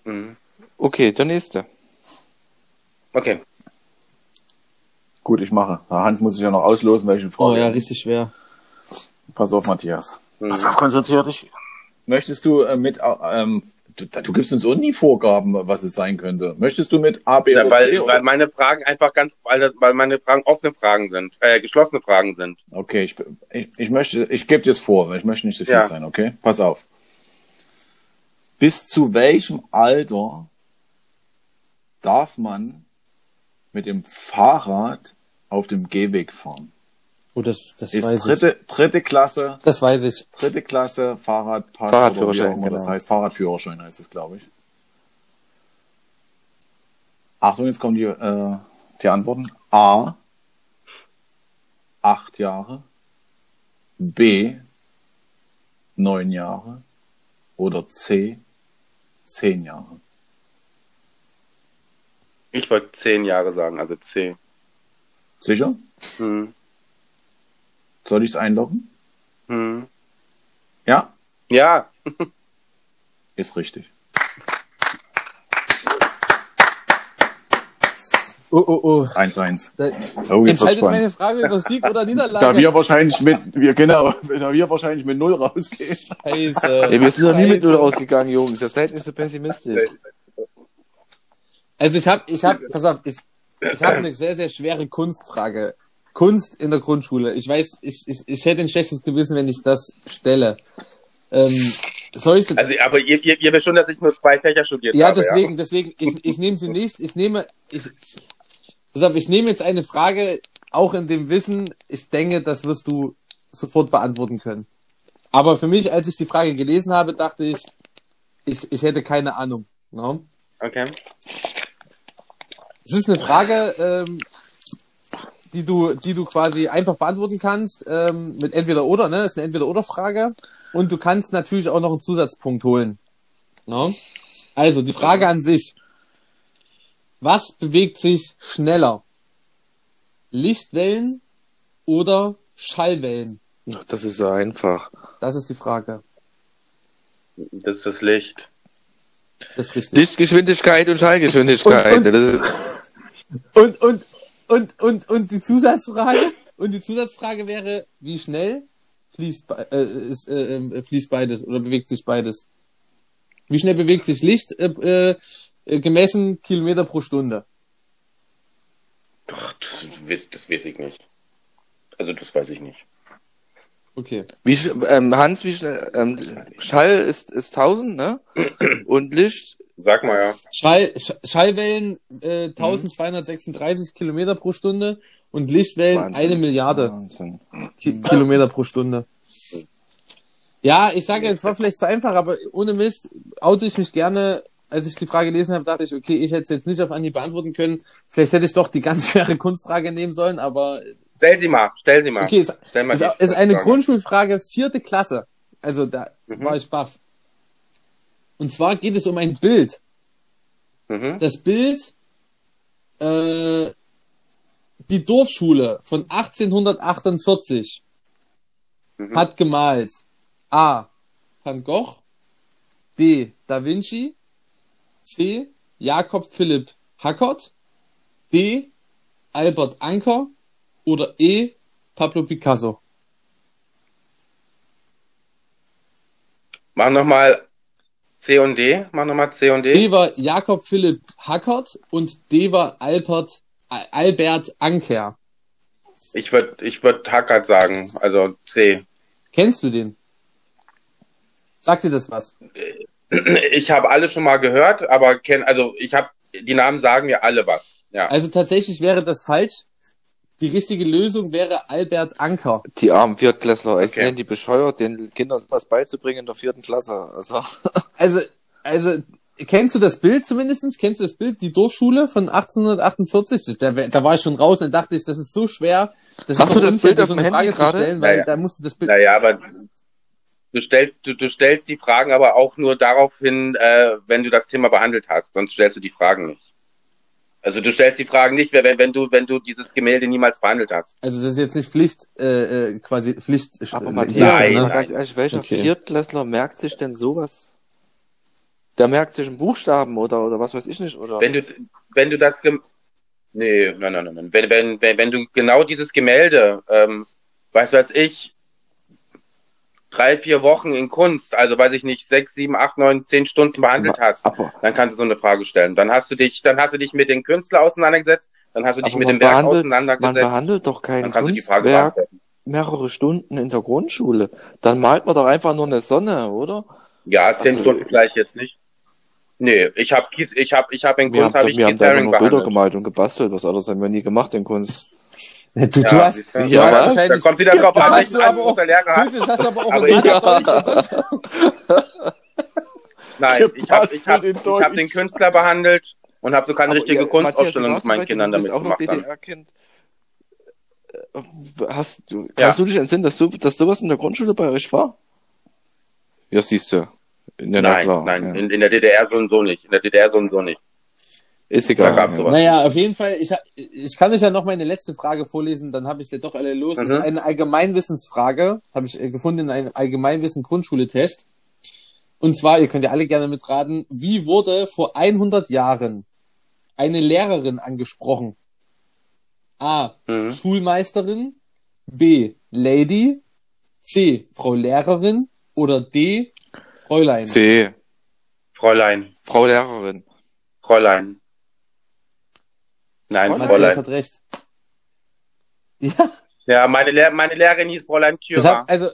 Mhm. Okay, der nächste. Okay. Gut, ich mache. Der Hans muss sich ja noch auslosen, welche Frage. Oh ja, richtig schwer. Pass auf, Matthias. Mhm. Pass auf, konzentrier dich. Möchtest du äh, mit, äh, ähm, du, du gibst uns auch nie Vorgaben, was es sein könnte. Möchtest du mit A, B Ja, oder C? weil, Oder? weil meine Fragen einfach ganz, weil, das, weil meine Fragen offene Fragen sind, äh, geschlossene Fragen sind. Okay, ich, ich, ich möchte, ich gebe dir es vor, weil ich möchte nicht so viel Ja. sein, okay? Pass auf. Bis zu welchem Alter darf man mit dem Fahrrad auf dem Gehweg fahren? Oh, das, das Ist weiß ich. dritte, dritte Klasse, Das weiß ich. dritte Klasse Fahrradpass Fahrradführerschein, oder wie auch immer das genau. heißt. Fahrradführerschein heißt es, glaube ich. Achtung, jetzt kommen die, äh, die Antworten. A. Acht Jahre. B. Neun Jahre. Oder C. Zehn Jahre. Ich wollte zehn Jahre sagen, also C. Sicher? Hm. Soll ich es einloggen? Hm. Ja? Ja, [laughs] Ist richtig. Oh, oh, oh. 1-1. Da, Oh, entscheidet meine Frage über Sieg oder Da Niederlage? wir wahrscheinlich mit, wir, genau, da wir wahrscheinlich mit Null rausgehen. Scheiße. Ey, wir sind noch nie mit. Null ausgegangen, Jungs. Ihr seid nicht so pessimistisch. Also ich habe, ich habe, [laughs] pass auf, ich, ich habe eine sehr, sehr schwere Kunstfrage. Kunst in der Grundschule. Ich weiß, ich, ich, ich hätte ein schlechtes Gewissen, wenn ich das stelle. Ähm, soll ich also, aber ihr, ihr, ihr wisst schon, dass ich nur zwei Fächer studiert Ja, habe. deswegen, deswegen, ich, ich nehme sie nicht. Ich nehme, ich, pass auf, ich nehme jetzt eine Frage, auch in dem Wissen, ich denke, das wirst du sofort beantworten können. Aber für mich, als ich die Frage gelesen habe, dachte ich, ich, ich hätte keine Ahnung. No? Ja? Okay. Es ist eine Frage, ähm, die du, die du quasi einfach beantworten kannst, ähm, mit entweder oder, ne? Das ist eine entweder oder Frage. Und du kannst natürlich auch noch einen Zusatzpunkt holen. No? Also, die Frage an sich. Was bewegt sich schneller? Lichtwellen oder Schallwellen? Ach, Das ist so einfach. Das ist die Frage. Das ist das Licht. Das ist richtig. Lichtgeschwindigkeit und Schallgeschwindigkeit. Und- und- das ist, Und, und, und, und, und die Zusatzfrage? Und die Zusatzfrage wäre, wie schnell fließt, be- äh, ist, äh, äh, fließt beides oder bewegt sich beides? Wie schnell bewegt sich Licht äh, äh, gemessen Kilometer pro Stunde? Doch, das, weiß- das weiß ich nicht. Also, das weiß ich nicht. Okay. wie, ähm, Hans, wie schnell, ähm, Schall ist, ist 1000, ne? Und Licht, Sag mal, ja. Schall, Sch Schallwellen äh, 1236 Kilometer pro Stunde und Lichtwellen Wahnsinn. eine Milliarde Wahnsinn. Ki Kilometer pro Stunde. Ja, ich sage, es war vielleicht zu einfach, aber ohne Mist oute ich mich gerne. Als ich die Frage gelesen habe, dachte ich, okay, ich hätte es jetzt nicht auf Anhieb beantworten können. Vielleicht hätte ich doch die ganz [laughs] schwere Kunstfrage nehmen sollen, aber Stell sie mal, stell sie mal. okay, es Stell mal ist, ist eine Frage. Grundschulfrage, vierte Klasse. Also da Mhm. war ich baff. Und zwar geht es um ein Bild. Mhm. Das Bild, äh, die Dorfschule von 1848 Mhm. hat gemalt A. Van Gogh, B. Da Vinci, C. Jakob Philipp Hackert, D. Albert Anker oder E. Pablo Picasso. Mach nochmal C und D. Mach nochmal C und D. D war Jakob Philipp Hackert und D war Albert, Al- Albert Anker. Ich würde ich würd Hackert sagen, also C. Kennst du den? Sagt dir das was? Ich habe alle schon mal gehört, aber kenn, also ich habe, die Namen sagen mir alle was. Ja. Also tatsächlich wäre das falsch. Die richtige Lösung wäre Albert Anker. Die armen Viertklässler, ich Okay. sind die bescheuert, den Kindern was beizubringen in der vierten Klasse. Also, [laughs] Also, also kennst du das Bild zumindestens? Kennst du das Bild, die Dorfschule von 1848? Da, da war ich schon raus und dachte ich, das ist so schwer. Das Hast ist du das Bild auf dem eine Handy gerade? Stellen, weil Naja. da musst du das Bild. Naja, aber du stellst, du, du stellst die Fragen aber auch nur darauf hin, äh, wenn du das Thema behandelt hast, sonst stellst du die Fragen nicht. Also du stellst die Fragen nicht, wenn, wenn du, wenn du dieses Gemälde niemals behandelt hast. Also das ist jetzt nicht Pflicht, äh, äh, quasi Pflicht. Aber äh, Matthias, Nein, ne? ganz ehrlich, welcher Okay. Viertklässler merkt sich denn sowas? Der merkt sich einen Buchstaben oder, oder was weiß ich nicht, oder? Wenn du, wenn du das, Gem nee, nein, nein, nein, nein. Wenn, wenn, wenn, wenn du genau dieses Gemälde, ähm, weiß weiß ich, drei, vier Wochen in Kunst, also weiß ich nicht, sechs, sieben, acht, neun, zehn Stunden behandelt hast, aber, dann kannst du so eine Frage stellen. Dann hast du dich, dann hast du dich mit dem Künstler auseinandergesetzt, dann hast du dich mit dem Werk behandelt, man auseinandergesetzt, behandelt doch kein dann kannst du die Frage Kunstwerk mehrere Stunden in der Grundschule. Dann malt man doch einfach nur eine Sonne, oder? Ja, zehn Ach so. Stunden vielleicht jetzt nicht. Nee, ich habe ich hab, ich hab in Kunst habe ich wir haben da nur Bilder gemalt und gebastelt. Was anderes haben wir nie gemacht in Kunst. Du, du Ja, hast, siehst du? du Ja, hast wahrscheinlich- Da kommt wieder drauf an, welchen du aber Anspruch auch, der Lehrer hat. Gut, das hast du aber auch Aber in ich- Nein, ich habe ich hab, ich hab den. Künstler behandelt und habe so keine Aber, richtige ja, Kunstausstellung mit meinen du Kindern damit auch noch gemacht. Dann. DDR-Kind. Äh, Hast du, Ja. kannst du dich entsinnen, dass du, dass sowas in der Grundschule bei euch war? Ja, siehst du. Ja, Nein, nein, Ja. in, in der DDR so und so nicht. In der DDR so und so nicht. Ist Da egal. ja. sowas. Naja, auf jeden Fall, ich, ich kann euch ja noch meine letzte Frage vorlesen, dann habe ich sie doch alle los. Das ist Mhm. eine Allgemeinwissensfrage, habe ich äh, gefunden in einem Allgemeinwissen-Grundschule-Test. Und zwar, ihr könnt ja alle gerne mitraten, wie wurde vor 100 Jahren eine Lehrerin angesprochen? A. Mhm. Schulmeisterin, B. Lady, C. Frau Lehrerin oder D. Fräulein. C. Fräulein, Frau Lehrerin. Fräulein. Nein, Fräulein. Matthias Fräulein. hat recht. [laughs] Ja, Ja, meine, Lehr meine Lehrerin hieß Fräulein Thürer. hat, also,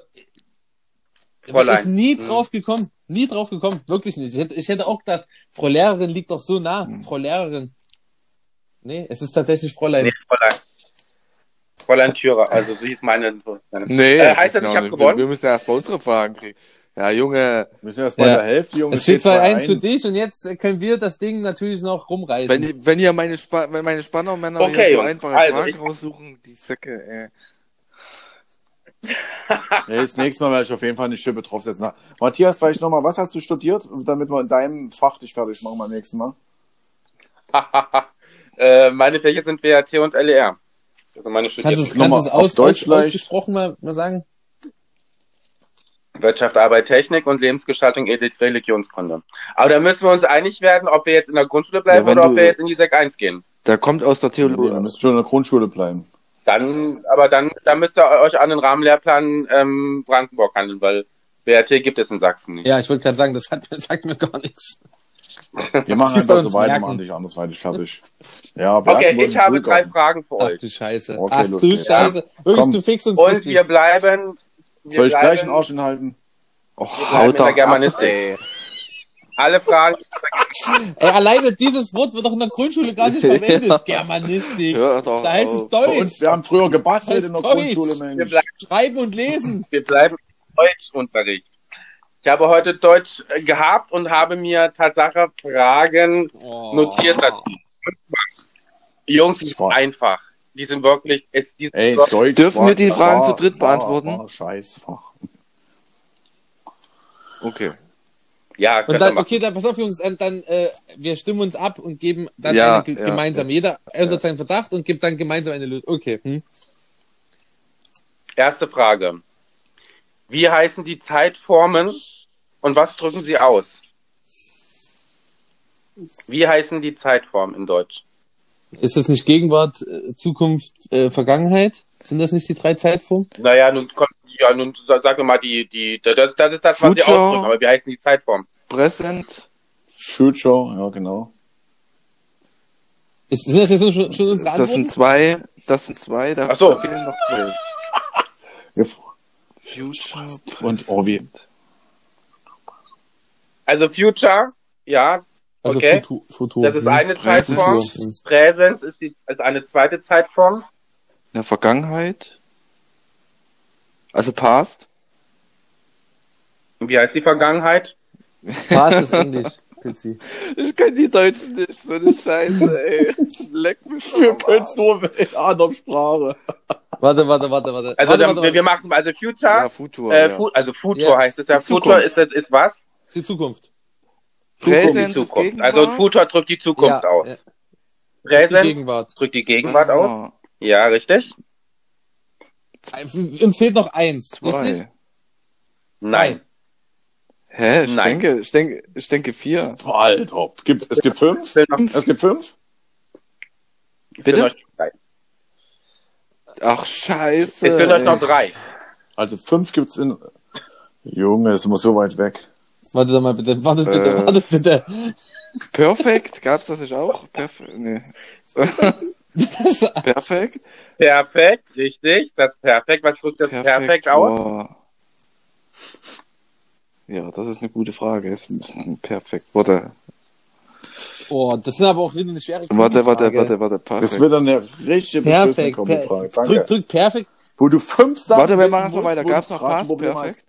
Fräulein. ist nie Mhm. drauf gekommen. Nie drauf gekommen. Wirklich nicht. Ich hätte, ich hätte auch gedacht, Frau Lehrerin liegt doch so nah. Mhm. Frau Lehrerin. Nee, es ist tatsächlich Fräulein. Nee, Fräulein. Fräulein Thürer, also so hieß meine. meine Nee. Äh, heißt das, ich hab nicht. gewonnen? Wir, wir müssen erst mal unsere Fragen kriegen. Ja, Junge, Wir sind erst bei Ja. der Hälfte, Junge. es steht zwei 2-1 für dich und jetzt können wir das Ding natürlich noch rumreißen. wenn, wenn ihr meine, Spa wenn meine Spannermänner Okay, hier so einfache also Fragen ich- raussuchen, die Säcke, ey. [laughs] Nee, das nächste Mal werde ich auf jeden Fall eine Schippe draufsetzen. Matthias, vielleicht nochmal, was hast du studiert, damit wir in deinem Fach dich fertig machen beim nächsten Mal? [laughs] äh, meine Fächer sind WAT und LER. Also meine kannst du Studierenden. es, kannst du es aus, Deutsch aus, ausgesprochen mal, mal sagen? Wirtschaft, Arbeit, Technik und Lebensgestaltung, Ethik, Religionskunde. Aber da müssen wir uns einig werden, ob wir jetzt in der Grundschule bleiben Ja, oder du- ob wir jetzt in die Sek 1 gehen. Der kommt aus der Theologie. dann müsst ihr schon in der Grundschule bleiben. Dann, aber dann, dann müsst ihr euch an den Rahmenlehrplan ähm, Brandenburg handeln, weil WRT gibt es in Sachsen nicht. Ja, ich wollte gerade sagen, das hat, sagt mir gar nichts. [laughs] Wir machen einfach so weiter, machen dich andersweitig fertig. Ja, Okay, ich habe drei Fragen für Ach euch. du Scheiße. Okay, Ach du. Scheiße. Wirklich, Komm. du fixst uns Und richtig. wir bleiben, wir Soll ich gleich den bleiben Arsch hinhalten? Oh, bleiben haut doch Germanistik. ey. [laughs] alle Fragen. Ey, alleine dieses Wort wird doch in der Grundschule gar nicht [laughs] verwendet. Ja. Germanistik. Hör doch Da heißt es Deutsch. uns, wir haben früher gebastelt Das in der heißt Grundschule, Deutsch. Wir Mensch. bleiben, Schreiben und lesen. wir bleiben im Deutschunterricht. Ich habe heute Deutsch äh, gehabt und habe mir Tatsache Fragen Oh. notiert dazu. Jungs, Ich einfach. Die sind wirklich, es, die sind Ey, Deutsch Dürfen war, wir die Fragen war, zu dritt war, beantworten? War Scheißfach. Okay. ja, Und dann, okay, dann pass auf, Jungs, dann, äh, wir stimmen uns ab und geben dann Ja, eine ja, gemeinsam. Jeder äußert seinen Verdacht und gibt dann gemeinsam eine Lösung. Okay. Hm? Erste Frage. Wie heißen die Zeitformen und was drücken sie aus? Wie heißen die Zeitformen in Deutsch? Ist das nicht Gegenwart, äh, Zukunft, äh, Vergangenheit? Sind das nicht die drei Zeitformen? Naja, nun kommt, ja, nun sa- sag mir mal die, die, das, das ist das, was sie ausdrücken, aber wie heißen die Zeitformen? Present. Future, ja, genau. Ist, sind das jetzt schon, schon unsere Das sind Antworten? zwei. Das sind zwei. Da, Ach so. da fehlen noch zwei. [laughs] Future. Und Orbi. Also Future, ja, Also okay. Futur, Futur, das ist hm? eine Zeitform. Futur. Präsens ist, die, ist eine zweite Zeitform. In der Vergangenheit. Also Past. Und wie heißt die Vergangenheit? Past ist Englisch. Pilzi. Ich kann die Deutschen nicht, so eine Scheiße, ey. Leck mich Wir können es nur in anderer Sprache. Warte, warte, warte, warte. Also warte, dann, warte, wir machen also Future. Ja, Futur, äh, ja. Fu also Future Ja. heißt es ja. Future Zukunft. ist, das- ist was? Die Zukunft. Präsens Die Zukunft. Also Future drückt die Zukunft Ja, aus. Die Präsent Gegenwart. drückt die Gegenwart aus. Ah, Ja, richtig? Uns fehlt noch eins. Richtig? Zwei. Nein. Hä? Ich Nein. denke, ich denke, ich denke vier. Alter. Gibt, es gibt fünf? Es Es gibt fünf? es fehlt Bitte? noch drei. Ach, scheiße. Es fehlt euch noch drei. Also fünf gibt's in. Junge, ist immer so weit weg. Warte doch mal bitte. Warte bitte. Äh. Warte bitte. Perfekt, gab's das nicht auch? Perfekt, nee. Das, [laughs] Perfekt? Perfekt, richtig. Das perfekt. Was drückt das perfekt, aus? boah. Ja, das ist eine gute Frage. Ist perfekt. Warte, oh, das sind aber auch wieder eine schwere warte, warte, Frage. warte, warte, Das perfekt. wird dann eine richtige Perfekt. Per Frage. drück, Danke. drück perfekt. Wo du fünf Sachen Warte, wir machen erstmal musst, weiter. Gab's du noch Problem perfekt?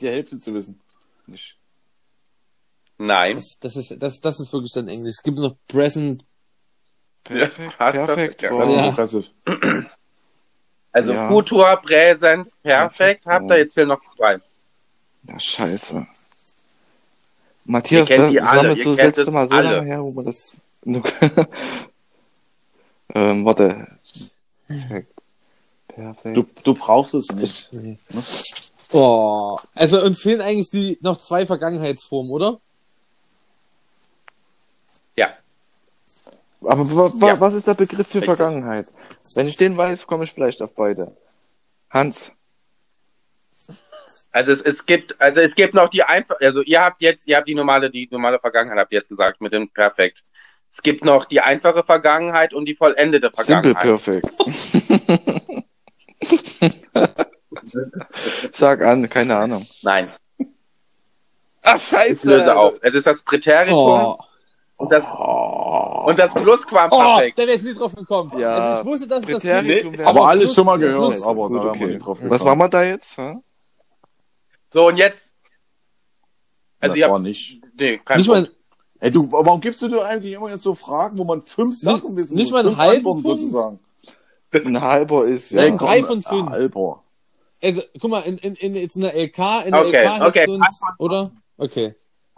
Die Hälfte zu wissen. Nicht. Nein. Das, das ist, das, das ist wirklich dann Englisch. Es gibt noch Present. Perfekt, Ja, perfekt. perfekt, ja. boah. Das ist Ja. Also Ja. Futur, Präsenz, perfekt. Perfekt, Habt ihr jetzt fehlen noch zwei. Ja, scheiße. Matthias, damit ihr so das letzte Mal so alle. lange her, wo man das. [laughs] ähm, warte. Perfekt. Perfekt. Du, du brauchst es nicht. Oh. Also uns fehlen eigentlich die noch zwei Vergangenheitsformen, oder? Ja. Aber wa wa Ja. was ist der Begriff für Richtig. Vergangenheit? Wenn ich den weiß, komme ich vielleicht auf beide. Hans. Also es, es gibt, also es gibt noch die einfach, also ihr habt jetzt, ihr habt die normale, die normale Vergangenheit, habt ihr jetzt gesagt, mit dem Perfekt. Es gibt noch die einfache Vergangenheit und die vollendete Simple Vergangenheit. Perfect. [laughs] Sag an, keine Ahnung. Nein. Ach, Ich scheiße. löse auf. Es ist das Präteritum Oh. Und das und das Oh, Plusquamperfekt. da wäre ich nie drauf gekommen. Ja, Also ich wusste, dass es das wäre- Aber alles plus- schon mal plus- gehört. Aber Gut, da haben wir okay. nicht drauf Was gekommen. machen wir da jetzt? Hä? So und jetzt. Also das ihr war habt, nicht. nee, kein Nicht Punkt. mal, Ey, du, warum gibst du dir eigentlich immer jetzt so Fragen, wo man fünf Sachen wissen nicht muss? mal einen halben Punkt? sozusagen. Ein halber ist, ja. Ey, drei von fünf. Halber. also guck mal, in, in, in, jetzt in der LK, in der Okay, LK okay. du uns, oder? Okay.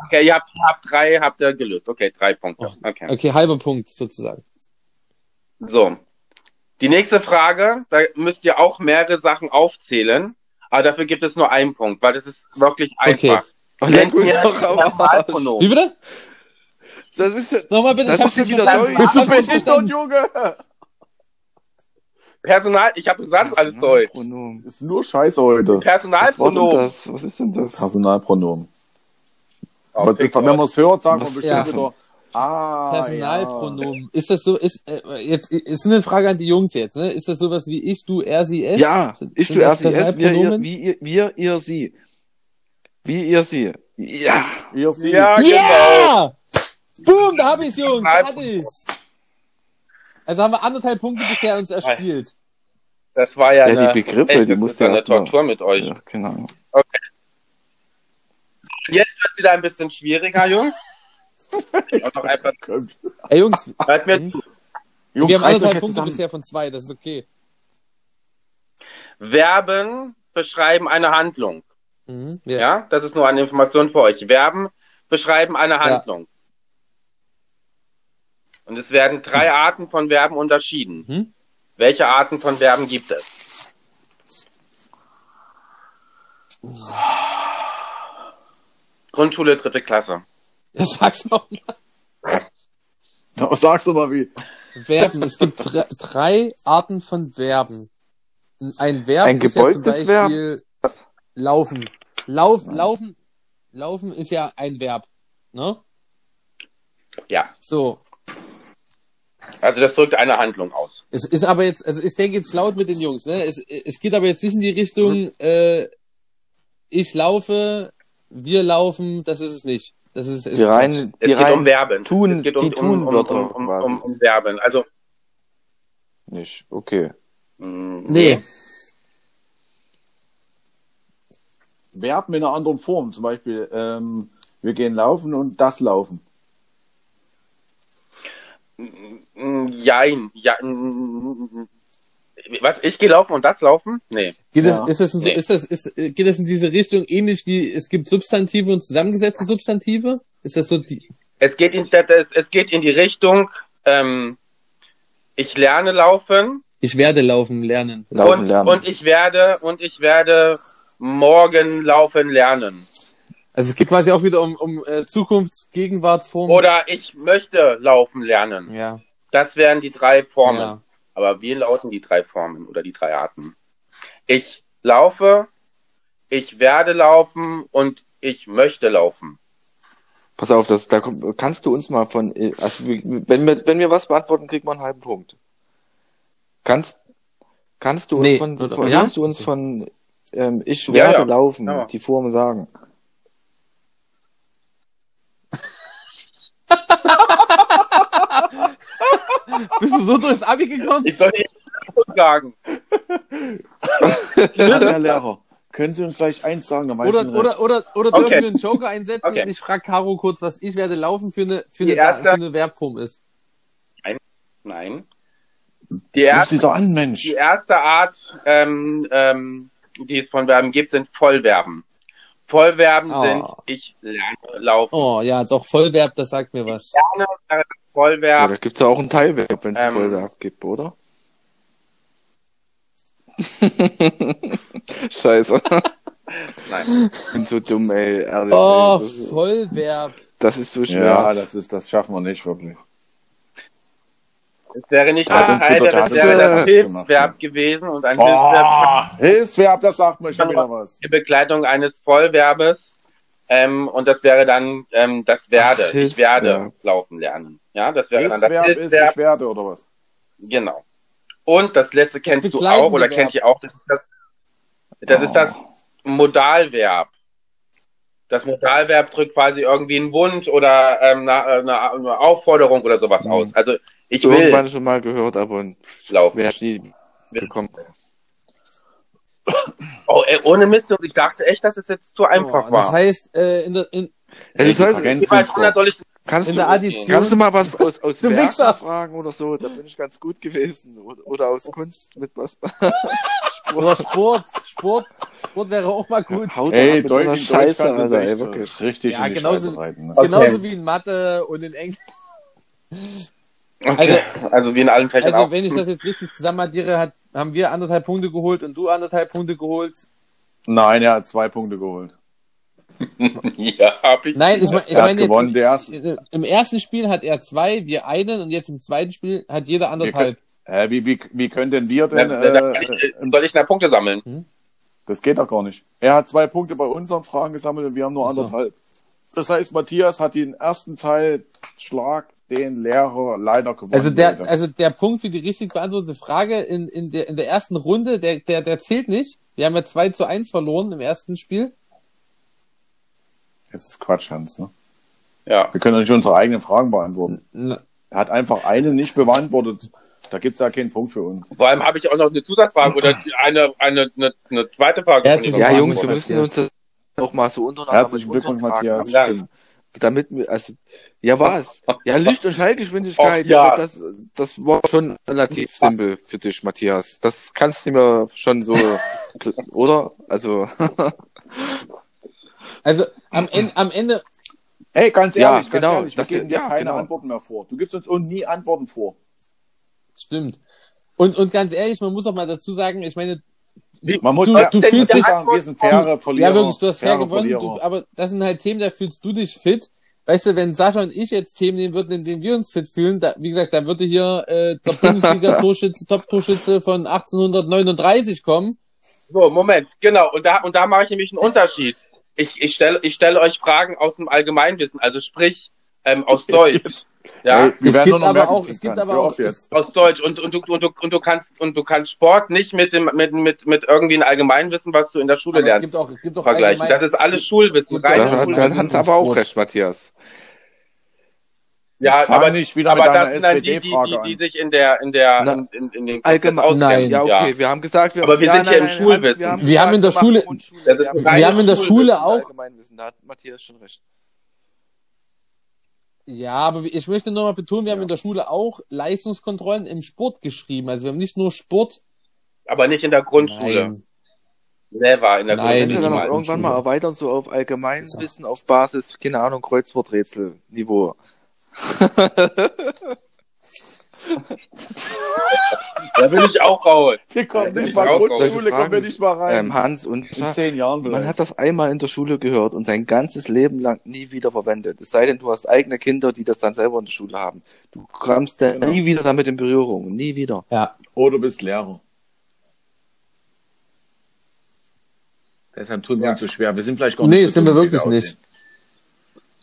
Okay, ihr habt, habt drei, habt ihr gelöst. Okay, drei Punkte. Okay. Okay, halber Punkt sozusagen. So. Die nächste Frage, da müsst ihr auch mehrere Sachen aufzählen, aber dafür gibt es nur einen Punkt, weil das ist wirklich Okay. einfach. Nennt leck mich mir doch. Wie bitte? Das ist ja, Nochmal bitte, Das ich hab's ist nicht ja wieder. Ich hab's nicht verstanden. Junge? Personal, ich habe gesagt, alles Deutsch. Ist nur Scheiße heute. Personalpronomen. Was ist denn das? Personalpronomen. Aber Okay, wenn man es hört, sagen wir bestimmt Ja. wieder, ah, Personalpronomen. Ist das so, ist, äh, jetzt, ist eine Frage an die Jungs jetzt, ne? Ist das sowas wie ich, du, er, sie, es? Ja, Sind- ich sind du das erst es, wir, ihr, wie ihr, wir, ihr, sie. Wie ihr, sie. Ja. Ja, ihr seht. Ja, genau. Ja! Boom, da hab ich's, Jungs, hatte ich's. Also haben wir anderthalb Punkte bisher uns erspielt. Das war ja, Ja, die Begriffe, die das musst ist du eine Tortur mit euch. Ja, genau. Jetzt wird's wieder ein bisschen schwieriger, Jungs. Und noch einfach, Ey, Jungs, hört mir zu. Jungs, wir haben anderthalb jetzt Punkte zusammen. bisher von zwei, das ist okay. Verben beschreiben eine Handlung. Mhm, Ja. ja. das ist nur eine Information für euch. Verben beschreiben eine Handlung. Und es werden drei Arten von Verben unterschieden. Mhm. Welche Arten von Verben gibt es? Grundschule, dritte Klasse. Ja, sag's noch mal. Was sagst du mal wie? Verben. Es gibt dr drei Arten von Verben. Ein Verb Ein ist ja zum Beispiel Was? laufen. Lauf, laufen, laufen ist ja ein Verb. Ne? Ja, So. also das drückt eine Handlung aus. Es ist aber jetzt, also ich denke jetzt laut mit den Jungs, ne? Es, es geht aber jetzt nicht in die Richtung, äh, ich laufe, wir laufen, das ist es nicht. Das ist, ist Die rein, Es die geht rein um Verben. tun- es geht um, die um, um, um, um, um, um Verben. Also, nicht. Okay. mh, Nee. Verben in einer anderen Form. Zum Beispiel, ähm, wir gehen laufen und das laufen. Mm, Jein. Ja, mm, was, ich gehe laufen und das laufen? Nee. Geht Ja. es, ist das, in, Nee. ist das, ist, äh, geht das in diese Richtung ähnlich wie es gibt Substantive und zusammengesetzte Substantive? Ist das so die, Es geht in, das, es geht in die Richtung, ähm, ich lerne laufen ich werde laufen lernen. Laufen und, lernen. und ich werde, und ich werde morgen laufen lernen. Also es geht quasi auch wieder um, um äh, Zukunfts-, Gegenwartsform. Oder ich möchte laufen lernen. ja, Das wären die drei Formen. ja. Aber wie lauten die drei Formen oder die drei Arten? Ich laufe, ich werde laufen und ich möchte laufen. Pass auf, das, da kommt, kannst du uns mal von, also wenn wir, wenn wir was beantworten, kriegt man einen halben Punkt. Kannst, kannst du uns Nee, von, oder- von ja? kannst du uns von, ähm, ich Ja, werde ja. laufen, Ja. die Form sagen? Bist du so durchs Abi gekommen? Ich soll die sagen. [laughs] Herr Lehrer, können Sie uns vielleicht eins sagen? Dann ich Oder, oder, oder, oder Okay. dürfen wir einen Joker einsetzen Okay. und ich frage Caro kurz, was ich werde laufen für eine, für Die eine, erste- für eine Verbform ist. Nein. Die Ruf erste, Sie doch an, Mensch. die erste Art, ähm, ähm, die es von Verben gibt, sind Vollverben. Vollverben Oh. sind ich lerne laufen. Oh, ja, doch, Vollverb, das sagt mir was. Lerne Vollverb. Oder gibt's ja auch ein Teilverb, wenn es Ähm. Vollverb gibt, oder? [laughs] Scheiße. Nein. Ich bin so dumm, ey, ehrlich. Oh, ey. Das, ist- Vollverb. das ist so schwer. Ja, das ist, das schaffen wir nicht wirklich. Es wäre nicht das wird das das- wäre das Hilfsverb gewesen und ein Hilfsverb Oh, Hilfsverb, das sagt mir schon wieder was. die Begleitung eines Vollverbes. Ähm, und das wäre dann ähm, das werde. Ach, ich werde Hilfsverb. laufen lernen. Ja, das wäre dann das Hilfsverb ist, Hilfsverb. ich werde, oder was? Genau. Und das letzte kennst du begleitende auch oder Verb. kennt ihr auch. Das ist das, das, ist das Modalverb. Das Modalverb drückt quasi irgendwie einen Wunsch oder ähm, eine, eine, eine Aufforderung oder sowas Mhm. aus. Also ich Irgendwann will schon mal gehört, aber laufen. wer nie bekommen. Oh, ey, ohne Mist. Und ich dachte echt, dass es jetzt zu einfach Oh, war. das heißt, äh, in der, in, Ja, Wie weit runter soll ich kannst, in du, der Addition. kannst du mal was aus, aus [laughs] Du Werken Wichser! fragen oder so? Da bin ich ganz gut gewesen. Oder, oder aus Kunst mit was. [laughs] oder Sport, Sport, Sport wäre auch mal gut. Haut Ey, so Deutsch, Deutsch Scheiße, du Alter, echt ey, wirklich. richtig Ja, in die genauso- Scheiße reiten. Ne? Okay. Genauso wie in Mathe und in Englisch. [laughs] Okay. Also, wie in allen Fächern Also, auch. wenn ich das jetzt richtig zusammen addiere, hat, haben wir anderthalb Punkte geholt und du anderthalb Punkte geholt. Nein, er hat zwei Punkte geholt. [laughs] ja, hab ich. Nein, ich, mein- ich meine gewonnen, jetzt, der erste. im, im ersten Spiel hat er zwei, wir einen und jetzt im zweiten Spiel hat jeder anderthalb. Hä, wie, wie, wie können denn wir denn, da, da, äh, ich, soll ich da Punkte sammeln? das geht doch gar nicht. Er hat zwei Punkte bei unseren Fragen gesammelt und wir haben nur Ach so. anderthalb. Das heißt, Matthias hat den ersten Teil Schlag den Lehrer leider gewonnen. Also der, also der Punkt für die richtig beantwortete Frage in, in, der, in der ersten Runde, der, der, der zählt nicht. Wir haben ja 2 zu 1 verloren im ersten Spiel. Das ist Quatsch, Hans. Ne? Ja. Wir können doch nicht unsere eigenen Fragen beantworten. Er hat einfach eine nicht beantwortet. Da gibt's ja keinen Punkt für uns. Vor allem habe ich auch noch eine Zusatzfrage oder eine, eine, eine, eine zweite Frage. Ihnen. Ja, Jungs, wir müssen uns das auch mal so untereinander Herzlichen Glückwunsch, Matthias. abstimmen. Damit wir, also, ja, was? Ja, Licht- und Schallgeschwindigkeit, ja. das, das war schon relativ simpel für dich, Matthias. Das kannst du mir schon so, [laughs] oder? Also, [laughs] Also am Ende, am Ende, Ey, ganz Ja, ehrlich, ganz genau, ehrlich, wir das- geben dir ja, keine genau. Antworten mehr vor. Du gibst uns auch nie Antworten vor. stimmt. Und, und ganz ehrlich, man muss auch mal dazu sagen, ich meine, Man muss Du- ja, du fühlst dich- sagen, wir sind faire Verlierer. ja wirklich, du hast fair gewonnen, du, aber das sind halt Themen, da fühlst du dich fit. Weißt du, wenn Sascha und ich jetzt Themen nehmen würden, in denen wir uns fit fühlen, da, wie gesagt, da würde hier äh, der Bundesliga-Torschütze, [laughs] Top-Torschütze von 1839 kommen. So, Moment, genau. Und da, und da mache ich nämlich einen Unterschied. Ich, ich stelle ich stelle euch Fragen aus dem Allgemeinwissen, also sprich ähm, aus [laughs] Deutsch. Ja, Es werden gibt aber auch- es gibt aber auch- aus Deutsch. Und, und, du, und, du, und du kannst und du kannst Sport nicht mit dem mit, mit, mit irgendwie ein Allgemeinwissen, was du in der Schule Aber es lernst, gibt auch, es gibt auch vergleichen. Das ist alles Schulwissen, da hat, Schulwissen. Schulwissen. hat aber auch recht, Matthias. Ja, aber, nicht wieder aber mit sind dann die, die, SPD-Frage die, die sich in der in der Na, in, in, in den Allgemein-. Nein. Ja, okay, wir haben gesagt, wir, Aber wir sind ja im Schulwissen. Hans, Wir haben in der Schule- Grundschule. Wir rein wir haben in der Schulwissen, Schule auch, Allgemeinwissen, da hat Matthias schon recht. Ja, aber ich möchte nur mal betonen, wir haben in der Schule auch Leistungskontrollen im Sport geschrieben. Also wir haben nicht nur Sport. Aber nicht in der Grundschule. Nein. Never in der Nein, Wenn nicht wir dann mal auch in irgendwann Schule. mal erweitern, so auf Allgemeinwissen, auf Basis, keine Ahnung, Kreuzworträtsel-Niveau. [laughs] Da bin ich auch raus. Wir kommen nicht nicht mal Grundschule, kommen wir nicht mal rein. Ähm, Hans und In zehn Jahren man vielleicht. hat das einmal in der Schule gehört und sein ganzes Leben lang nie wieder verwendet. Es sei denn, du hast eigene Kinder, die das dann selber in der Schule haben. Du kommst dann Genau. nie wieder damit in Berührung. Nie wieder. Ja. Oder du bist Lehrer. Deshalb tun wir Ja. uns so schwer. Wir sind vielleicht gar Nee, nicht so sind wir wirklich aussehen.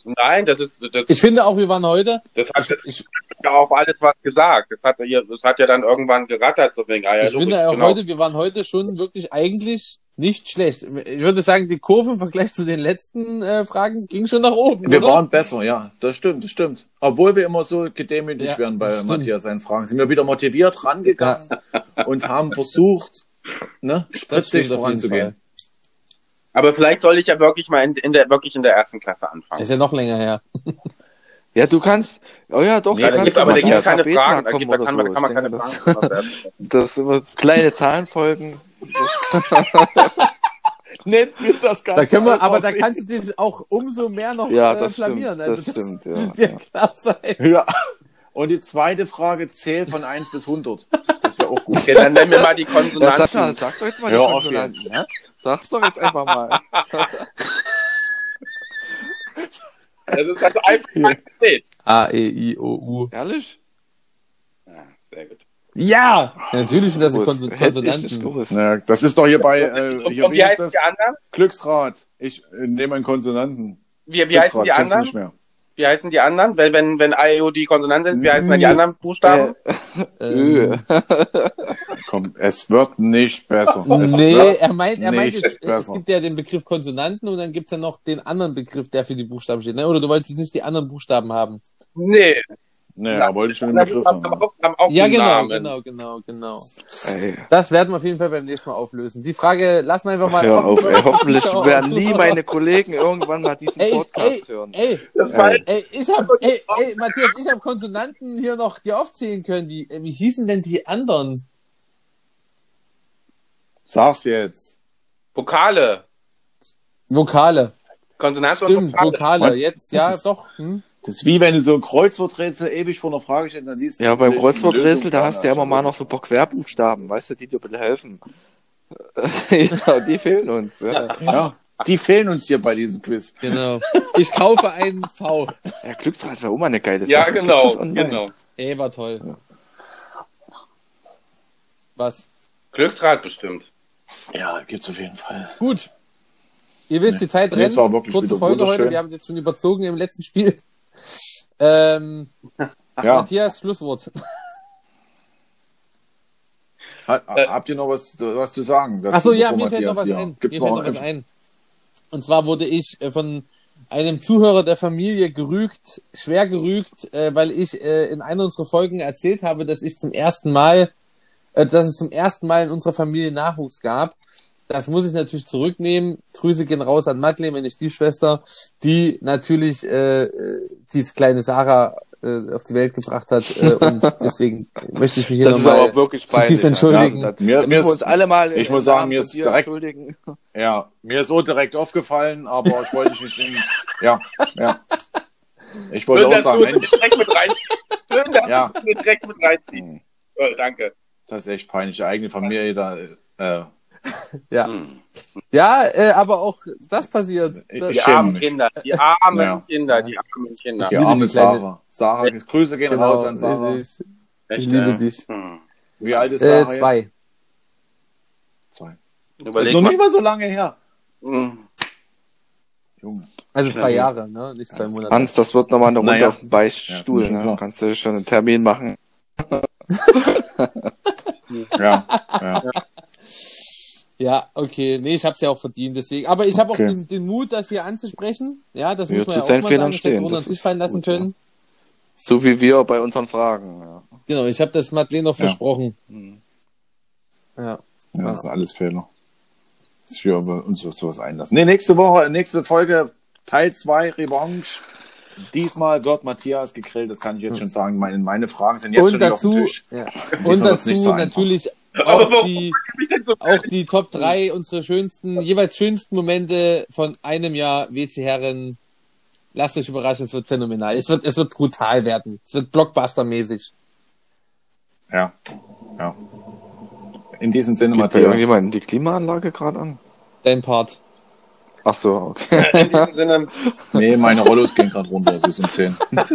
Nein, das ist, das, Ich finde auch, wir waren heute. das hat Ich, ja auch alles was gesagt. Das hat, ja- das hat ja dann irgendwann gerattert, so wegen, ah, ja, ich finde auch genau. heute, wir waren heute schon wirklich eigentlich nicht schlecht. Ich würde sagen, die Kurve im Vergleich zu den letzten äh, Fragen ging schon nach oben. Wir oder? waren besser, ja. Das stimmt, das stimmt. Obwohl wir immer so gedemütigt Ja, werden bei. Matthias seinen Fragen, sind wir wieder motiviert rangegangen und haben versucht, ne, Das spritzig voranzugehen. Aber vielleicht soll ich ja wirklich mal in, in der, wirklich in der ersten Klasse Das anfangen. ist ja noch länger her. [laughs] Ja, du kannst, oh ja, doch, Nee, du da kannst gibt's ja aber da gibt's zum keine Fragen, da, gibt, da, kann man, da so. kann man keine denke, Fragen das, [laughs] das sind immer kleine Zahlenfolgen. [laughs] Nennt mir das Ganze Da können wir, aber da kannst du dich auch umso mehr noch Ja, äh, das stimmt, blamieren. das Also stimmt, ja, dir ja. klar sein. Ja. Und die zweite Frage zählt von 1 bis 100. Auch gut. Okay, dann nenn mir mal die Ja, sag, Konsonanten. sag doch jetzt mal die Konsonanten, ne? Sag's doch jetzt einfach mal. [laughs] Das ist also einfach Alphabet. A, E, I, O, U. Ehrlich? Ja, sehr gut. Ja! Natürlich sind das die. Konson Konsonanten. Na, das ist doch hier bei, äh, hier, wie wie heißt das? die anderen? Glücksrad. Ich äh, nehme einen Konsonanten. Wie, wie heißen die anderen? nicht mehr. Wie heißen die anderen? Wenn, wenn, wenn A, E, O die Konsonanten sind, wie heißen dann die anderen Buchstaben? Ö. Ähm, [laughs] Komm, es wird nicht besser. Es nee, er meint, er meint es besser. gibt ja den Begriff Konsonanten und dann gibt's ja noch den anderen Begriff, der für die Buchstaben steht. Ne? Oder du wolltest nicht die anderen Buchstaben haben. Nee. Nee, da wollte ich schon Na, Begriff haben haben. auch, haben auch Ja, genau, Namen. genau, genau, genau. Ey, Das werden wir auf jeden Fall beim nächsten Mal auflösen. Die Frage lassen wir einfach mal hör auf, ey. Hoffentlich werden nie meine Kollegen irgendwann mal diesen Ey, ey, Podcast hören. ey, Das war, ey, ich hab, ey, ey, Matthias, ich hab Konsonanten hier noch dir aufzählen können. Wie, äh, wie hießen denn die anderen? Sag's jetzt. Vokale. Vokale. Konsonanten und Stimmt, Vokale. Vokale. Was? Jetzt, ja, doch. Hm? Das ist wie wenn du so ein Kreuzworträtsel ewig vor einer Frage stellst, dann liest Ja, beim Kreuzworträtsel, da hast du ja immer mal noch so ein paar Querbuchstaben, weißt du, die dir bisschen helfen. ja, [laughs] die fehlen uns. Ja. Ja, die fehlen uns hier bei diesem Quiz. Genau. Ich kaufe einen V. Ja, Glücksrad wäre auch mal eine geile Sache. Ja, genau, genau. Ey, war toll. Was? Glücksrad bestimmt. Ja, gibt's auf jeden Fall. Gut. Ihr wisst, die Zeit Nee, rennt. war Kurze Folge heute. Wir haben es jetzt schon überzogen im letzten Spiel. Ähm, [laughs] Ja, Matthias, Schlusswort. ha, Äh. habt ihr noch was, was zu sagen? dazu, Ach so, ja, mir fällt noch Matthias was hier- ein. Gibt's mir fällt noch, noch was ein. Und zwar wurde ich äh, von einem Zuhörer der Familie gerügt, schwer gerügt, äh, weil ich äh, in einer unserer Folgen erzählt habe, dass ich zum ersten Mal, äh, dass es zum ersten Mal in unserer Familie Nachwuchs gab. Das muss ich natürlich zurücknehmen. Grüße gehen raus an Madeleine, meine Stiefschwester, die natürlich äh, äh, diese kleine Sarah äh, auf die Welt gebracht hat. Äh, und [laughs] deswegen möchte ich mich hier nochmal aber wirklich zutiefst peinlich. entschuldigen. Ja, Mir- mir ist- uns alle mal ich im muss sagen, mir ist dir direkt- entschuldigen. [laughs] Ja, mir ist auch direkt aufgefallen, aber ich wollte dich nicht in, ja, ja. Ich wollte Schön, auch sagen, Mensch, direkt mit rein. Schön, dass Ja. du direkt mit reinziehst. Hm. Toll, danke. das ist echt peinlich, die eigene Familie da, äh, [laughs] Ja, Hm. ja äh, aber auch das passiert. Ich- Das, Die ich armen mich. Kinder, die armen Ja. Kinder, die armen Kinder. die liebe arme Sarah. Sarah, Grüße gehen genau, raus an Sarah. Ich Echt, liebe äh, dich. Hm. Wie alt ist Äh, Sarah zwei. jetzt? Zwei. Das ist Überleg noch mal. nicht mal so lange her. Hm. Junge. Also zwei Ja. Jahre, ne? Nicht zwei Monate. Hans, das wird nochmal eine Runde Naja. auf dem Beichtstuhl. Ja, ne? klar. Kannst du schon einen Termin machen. [laughs] Ja, ja. Ja, okay. Nee, ich hab's ja auch verdient, deswegen. Aber ich habe Okay. auch den, den Mut, das hier anzusprechen. Ja, das Ja, muss man ja auch mal Fehlern sagen. Stehen, unter das den Tisch ist fallen lassen gut, ja. können. So wie wir bei unseren Fragen. Ja. Genau, ich habe das Madeleine noch Ja. versprochen. Hm. Ja. Ja, das sind alles Fehler. Dass wir uns auf sowas einlassen. Nee, nächste Woche, nächste Folge, Teil 2, Revanche. diesmal wird Matthias gegrillt, das kann ich jetzt schon sagen. Meine, meine Fragen sind jetzt Und schon wieder auf dem dazu, Tisch. ja. Und nicht dazu so natürlich auch warum die, so auch die Top 3 unsere schönsten, jeweils schönsten Momente von einem Jahr WC Herren. Lasst euch überraschen, es wird phänomenal. Es wird, es wird brutal werden. Es wird Blockbuster-mäßig. Ja, ja. In diesem Sinne, bei Matthias. irgendjemand die Klimaanlage gerade an? Dein Part. Ach so, okay. in diesem Sinne. [laughs] Nee, meine Rollos gehen gerade runter, sie sind 10. [laughs]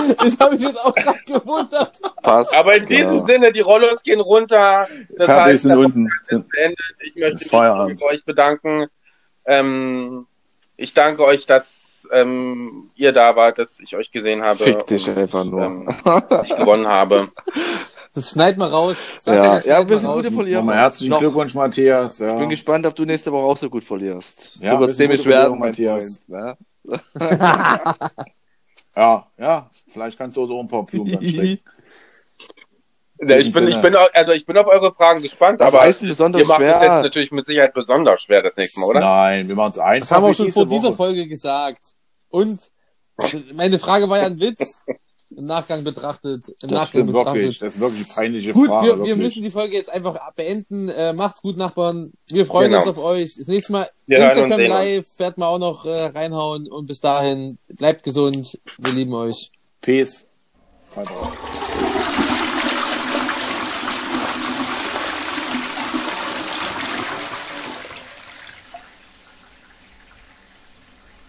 [laughs] Ich habe mich jetzt auch gerade gewundert. Passt. Aber in diesem ja. Sinne, die Rollos gehen runter. Das Fertig heißt, sind unten. Sind, ist beendet. Ich möchte mich bei euch bedanken. Ähm, ich danke euch, dass ähm, ihr da wart, dass ich euch gesehen habe. Fick dich und, einfach nur. Ähm, ich gewonnen habe. [laughs] Das schneid mal raus. Sag ja, das ja, mal sind raus. gute Verlierer. nochmal herzlichen Noch. Glückwunsch, Matthias. Ja. Ich bin gespannt, ob du nächste Woche auch so gut verlierst. Ja, so wird's wir sind nämlich werden, Matthias. Freund. Ne? [laughs] ja, ja, vielleicht kannst du so ein paar Blumen dann [laughs] stecken. Ja, ich bin, ich bin, also ich bin auf eure Fragen gespannt, Was aber heißt besonders ihr macht es jetzt schwer? natürlich mit Sicherheit besonders schwer das nächste Mal, oder? Nein, wir machen es einfach. Das haben wir auch schon diese vor dieser Woche. Folge gesagt. Und meine Frage war ja ein Witz. [laughs] Im Nachgang betrachtet. Im Das Nachgang stimmt betrachtet. wirklich. Das ist wirklich eine peinliche Gut, Frage. wir, wir wirklich. müssen die Folge jetzt einfach beenden. Äh, macht's gut, Nachbarn. Wir freuen Genau. uns auf euch. Das nächste Mal Wir Instagram uns. Live werden wir auch noch äh, reinhauen. Und bis dahin, bleibt gesund. Wir lieben euch. Peace. Bye, bye.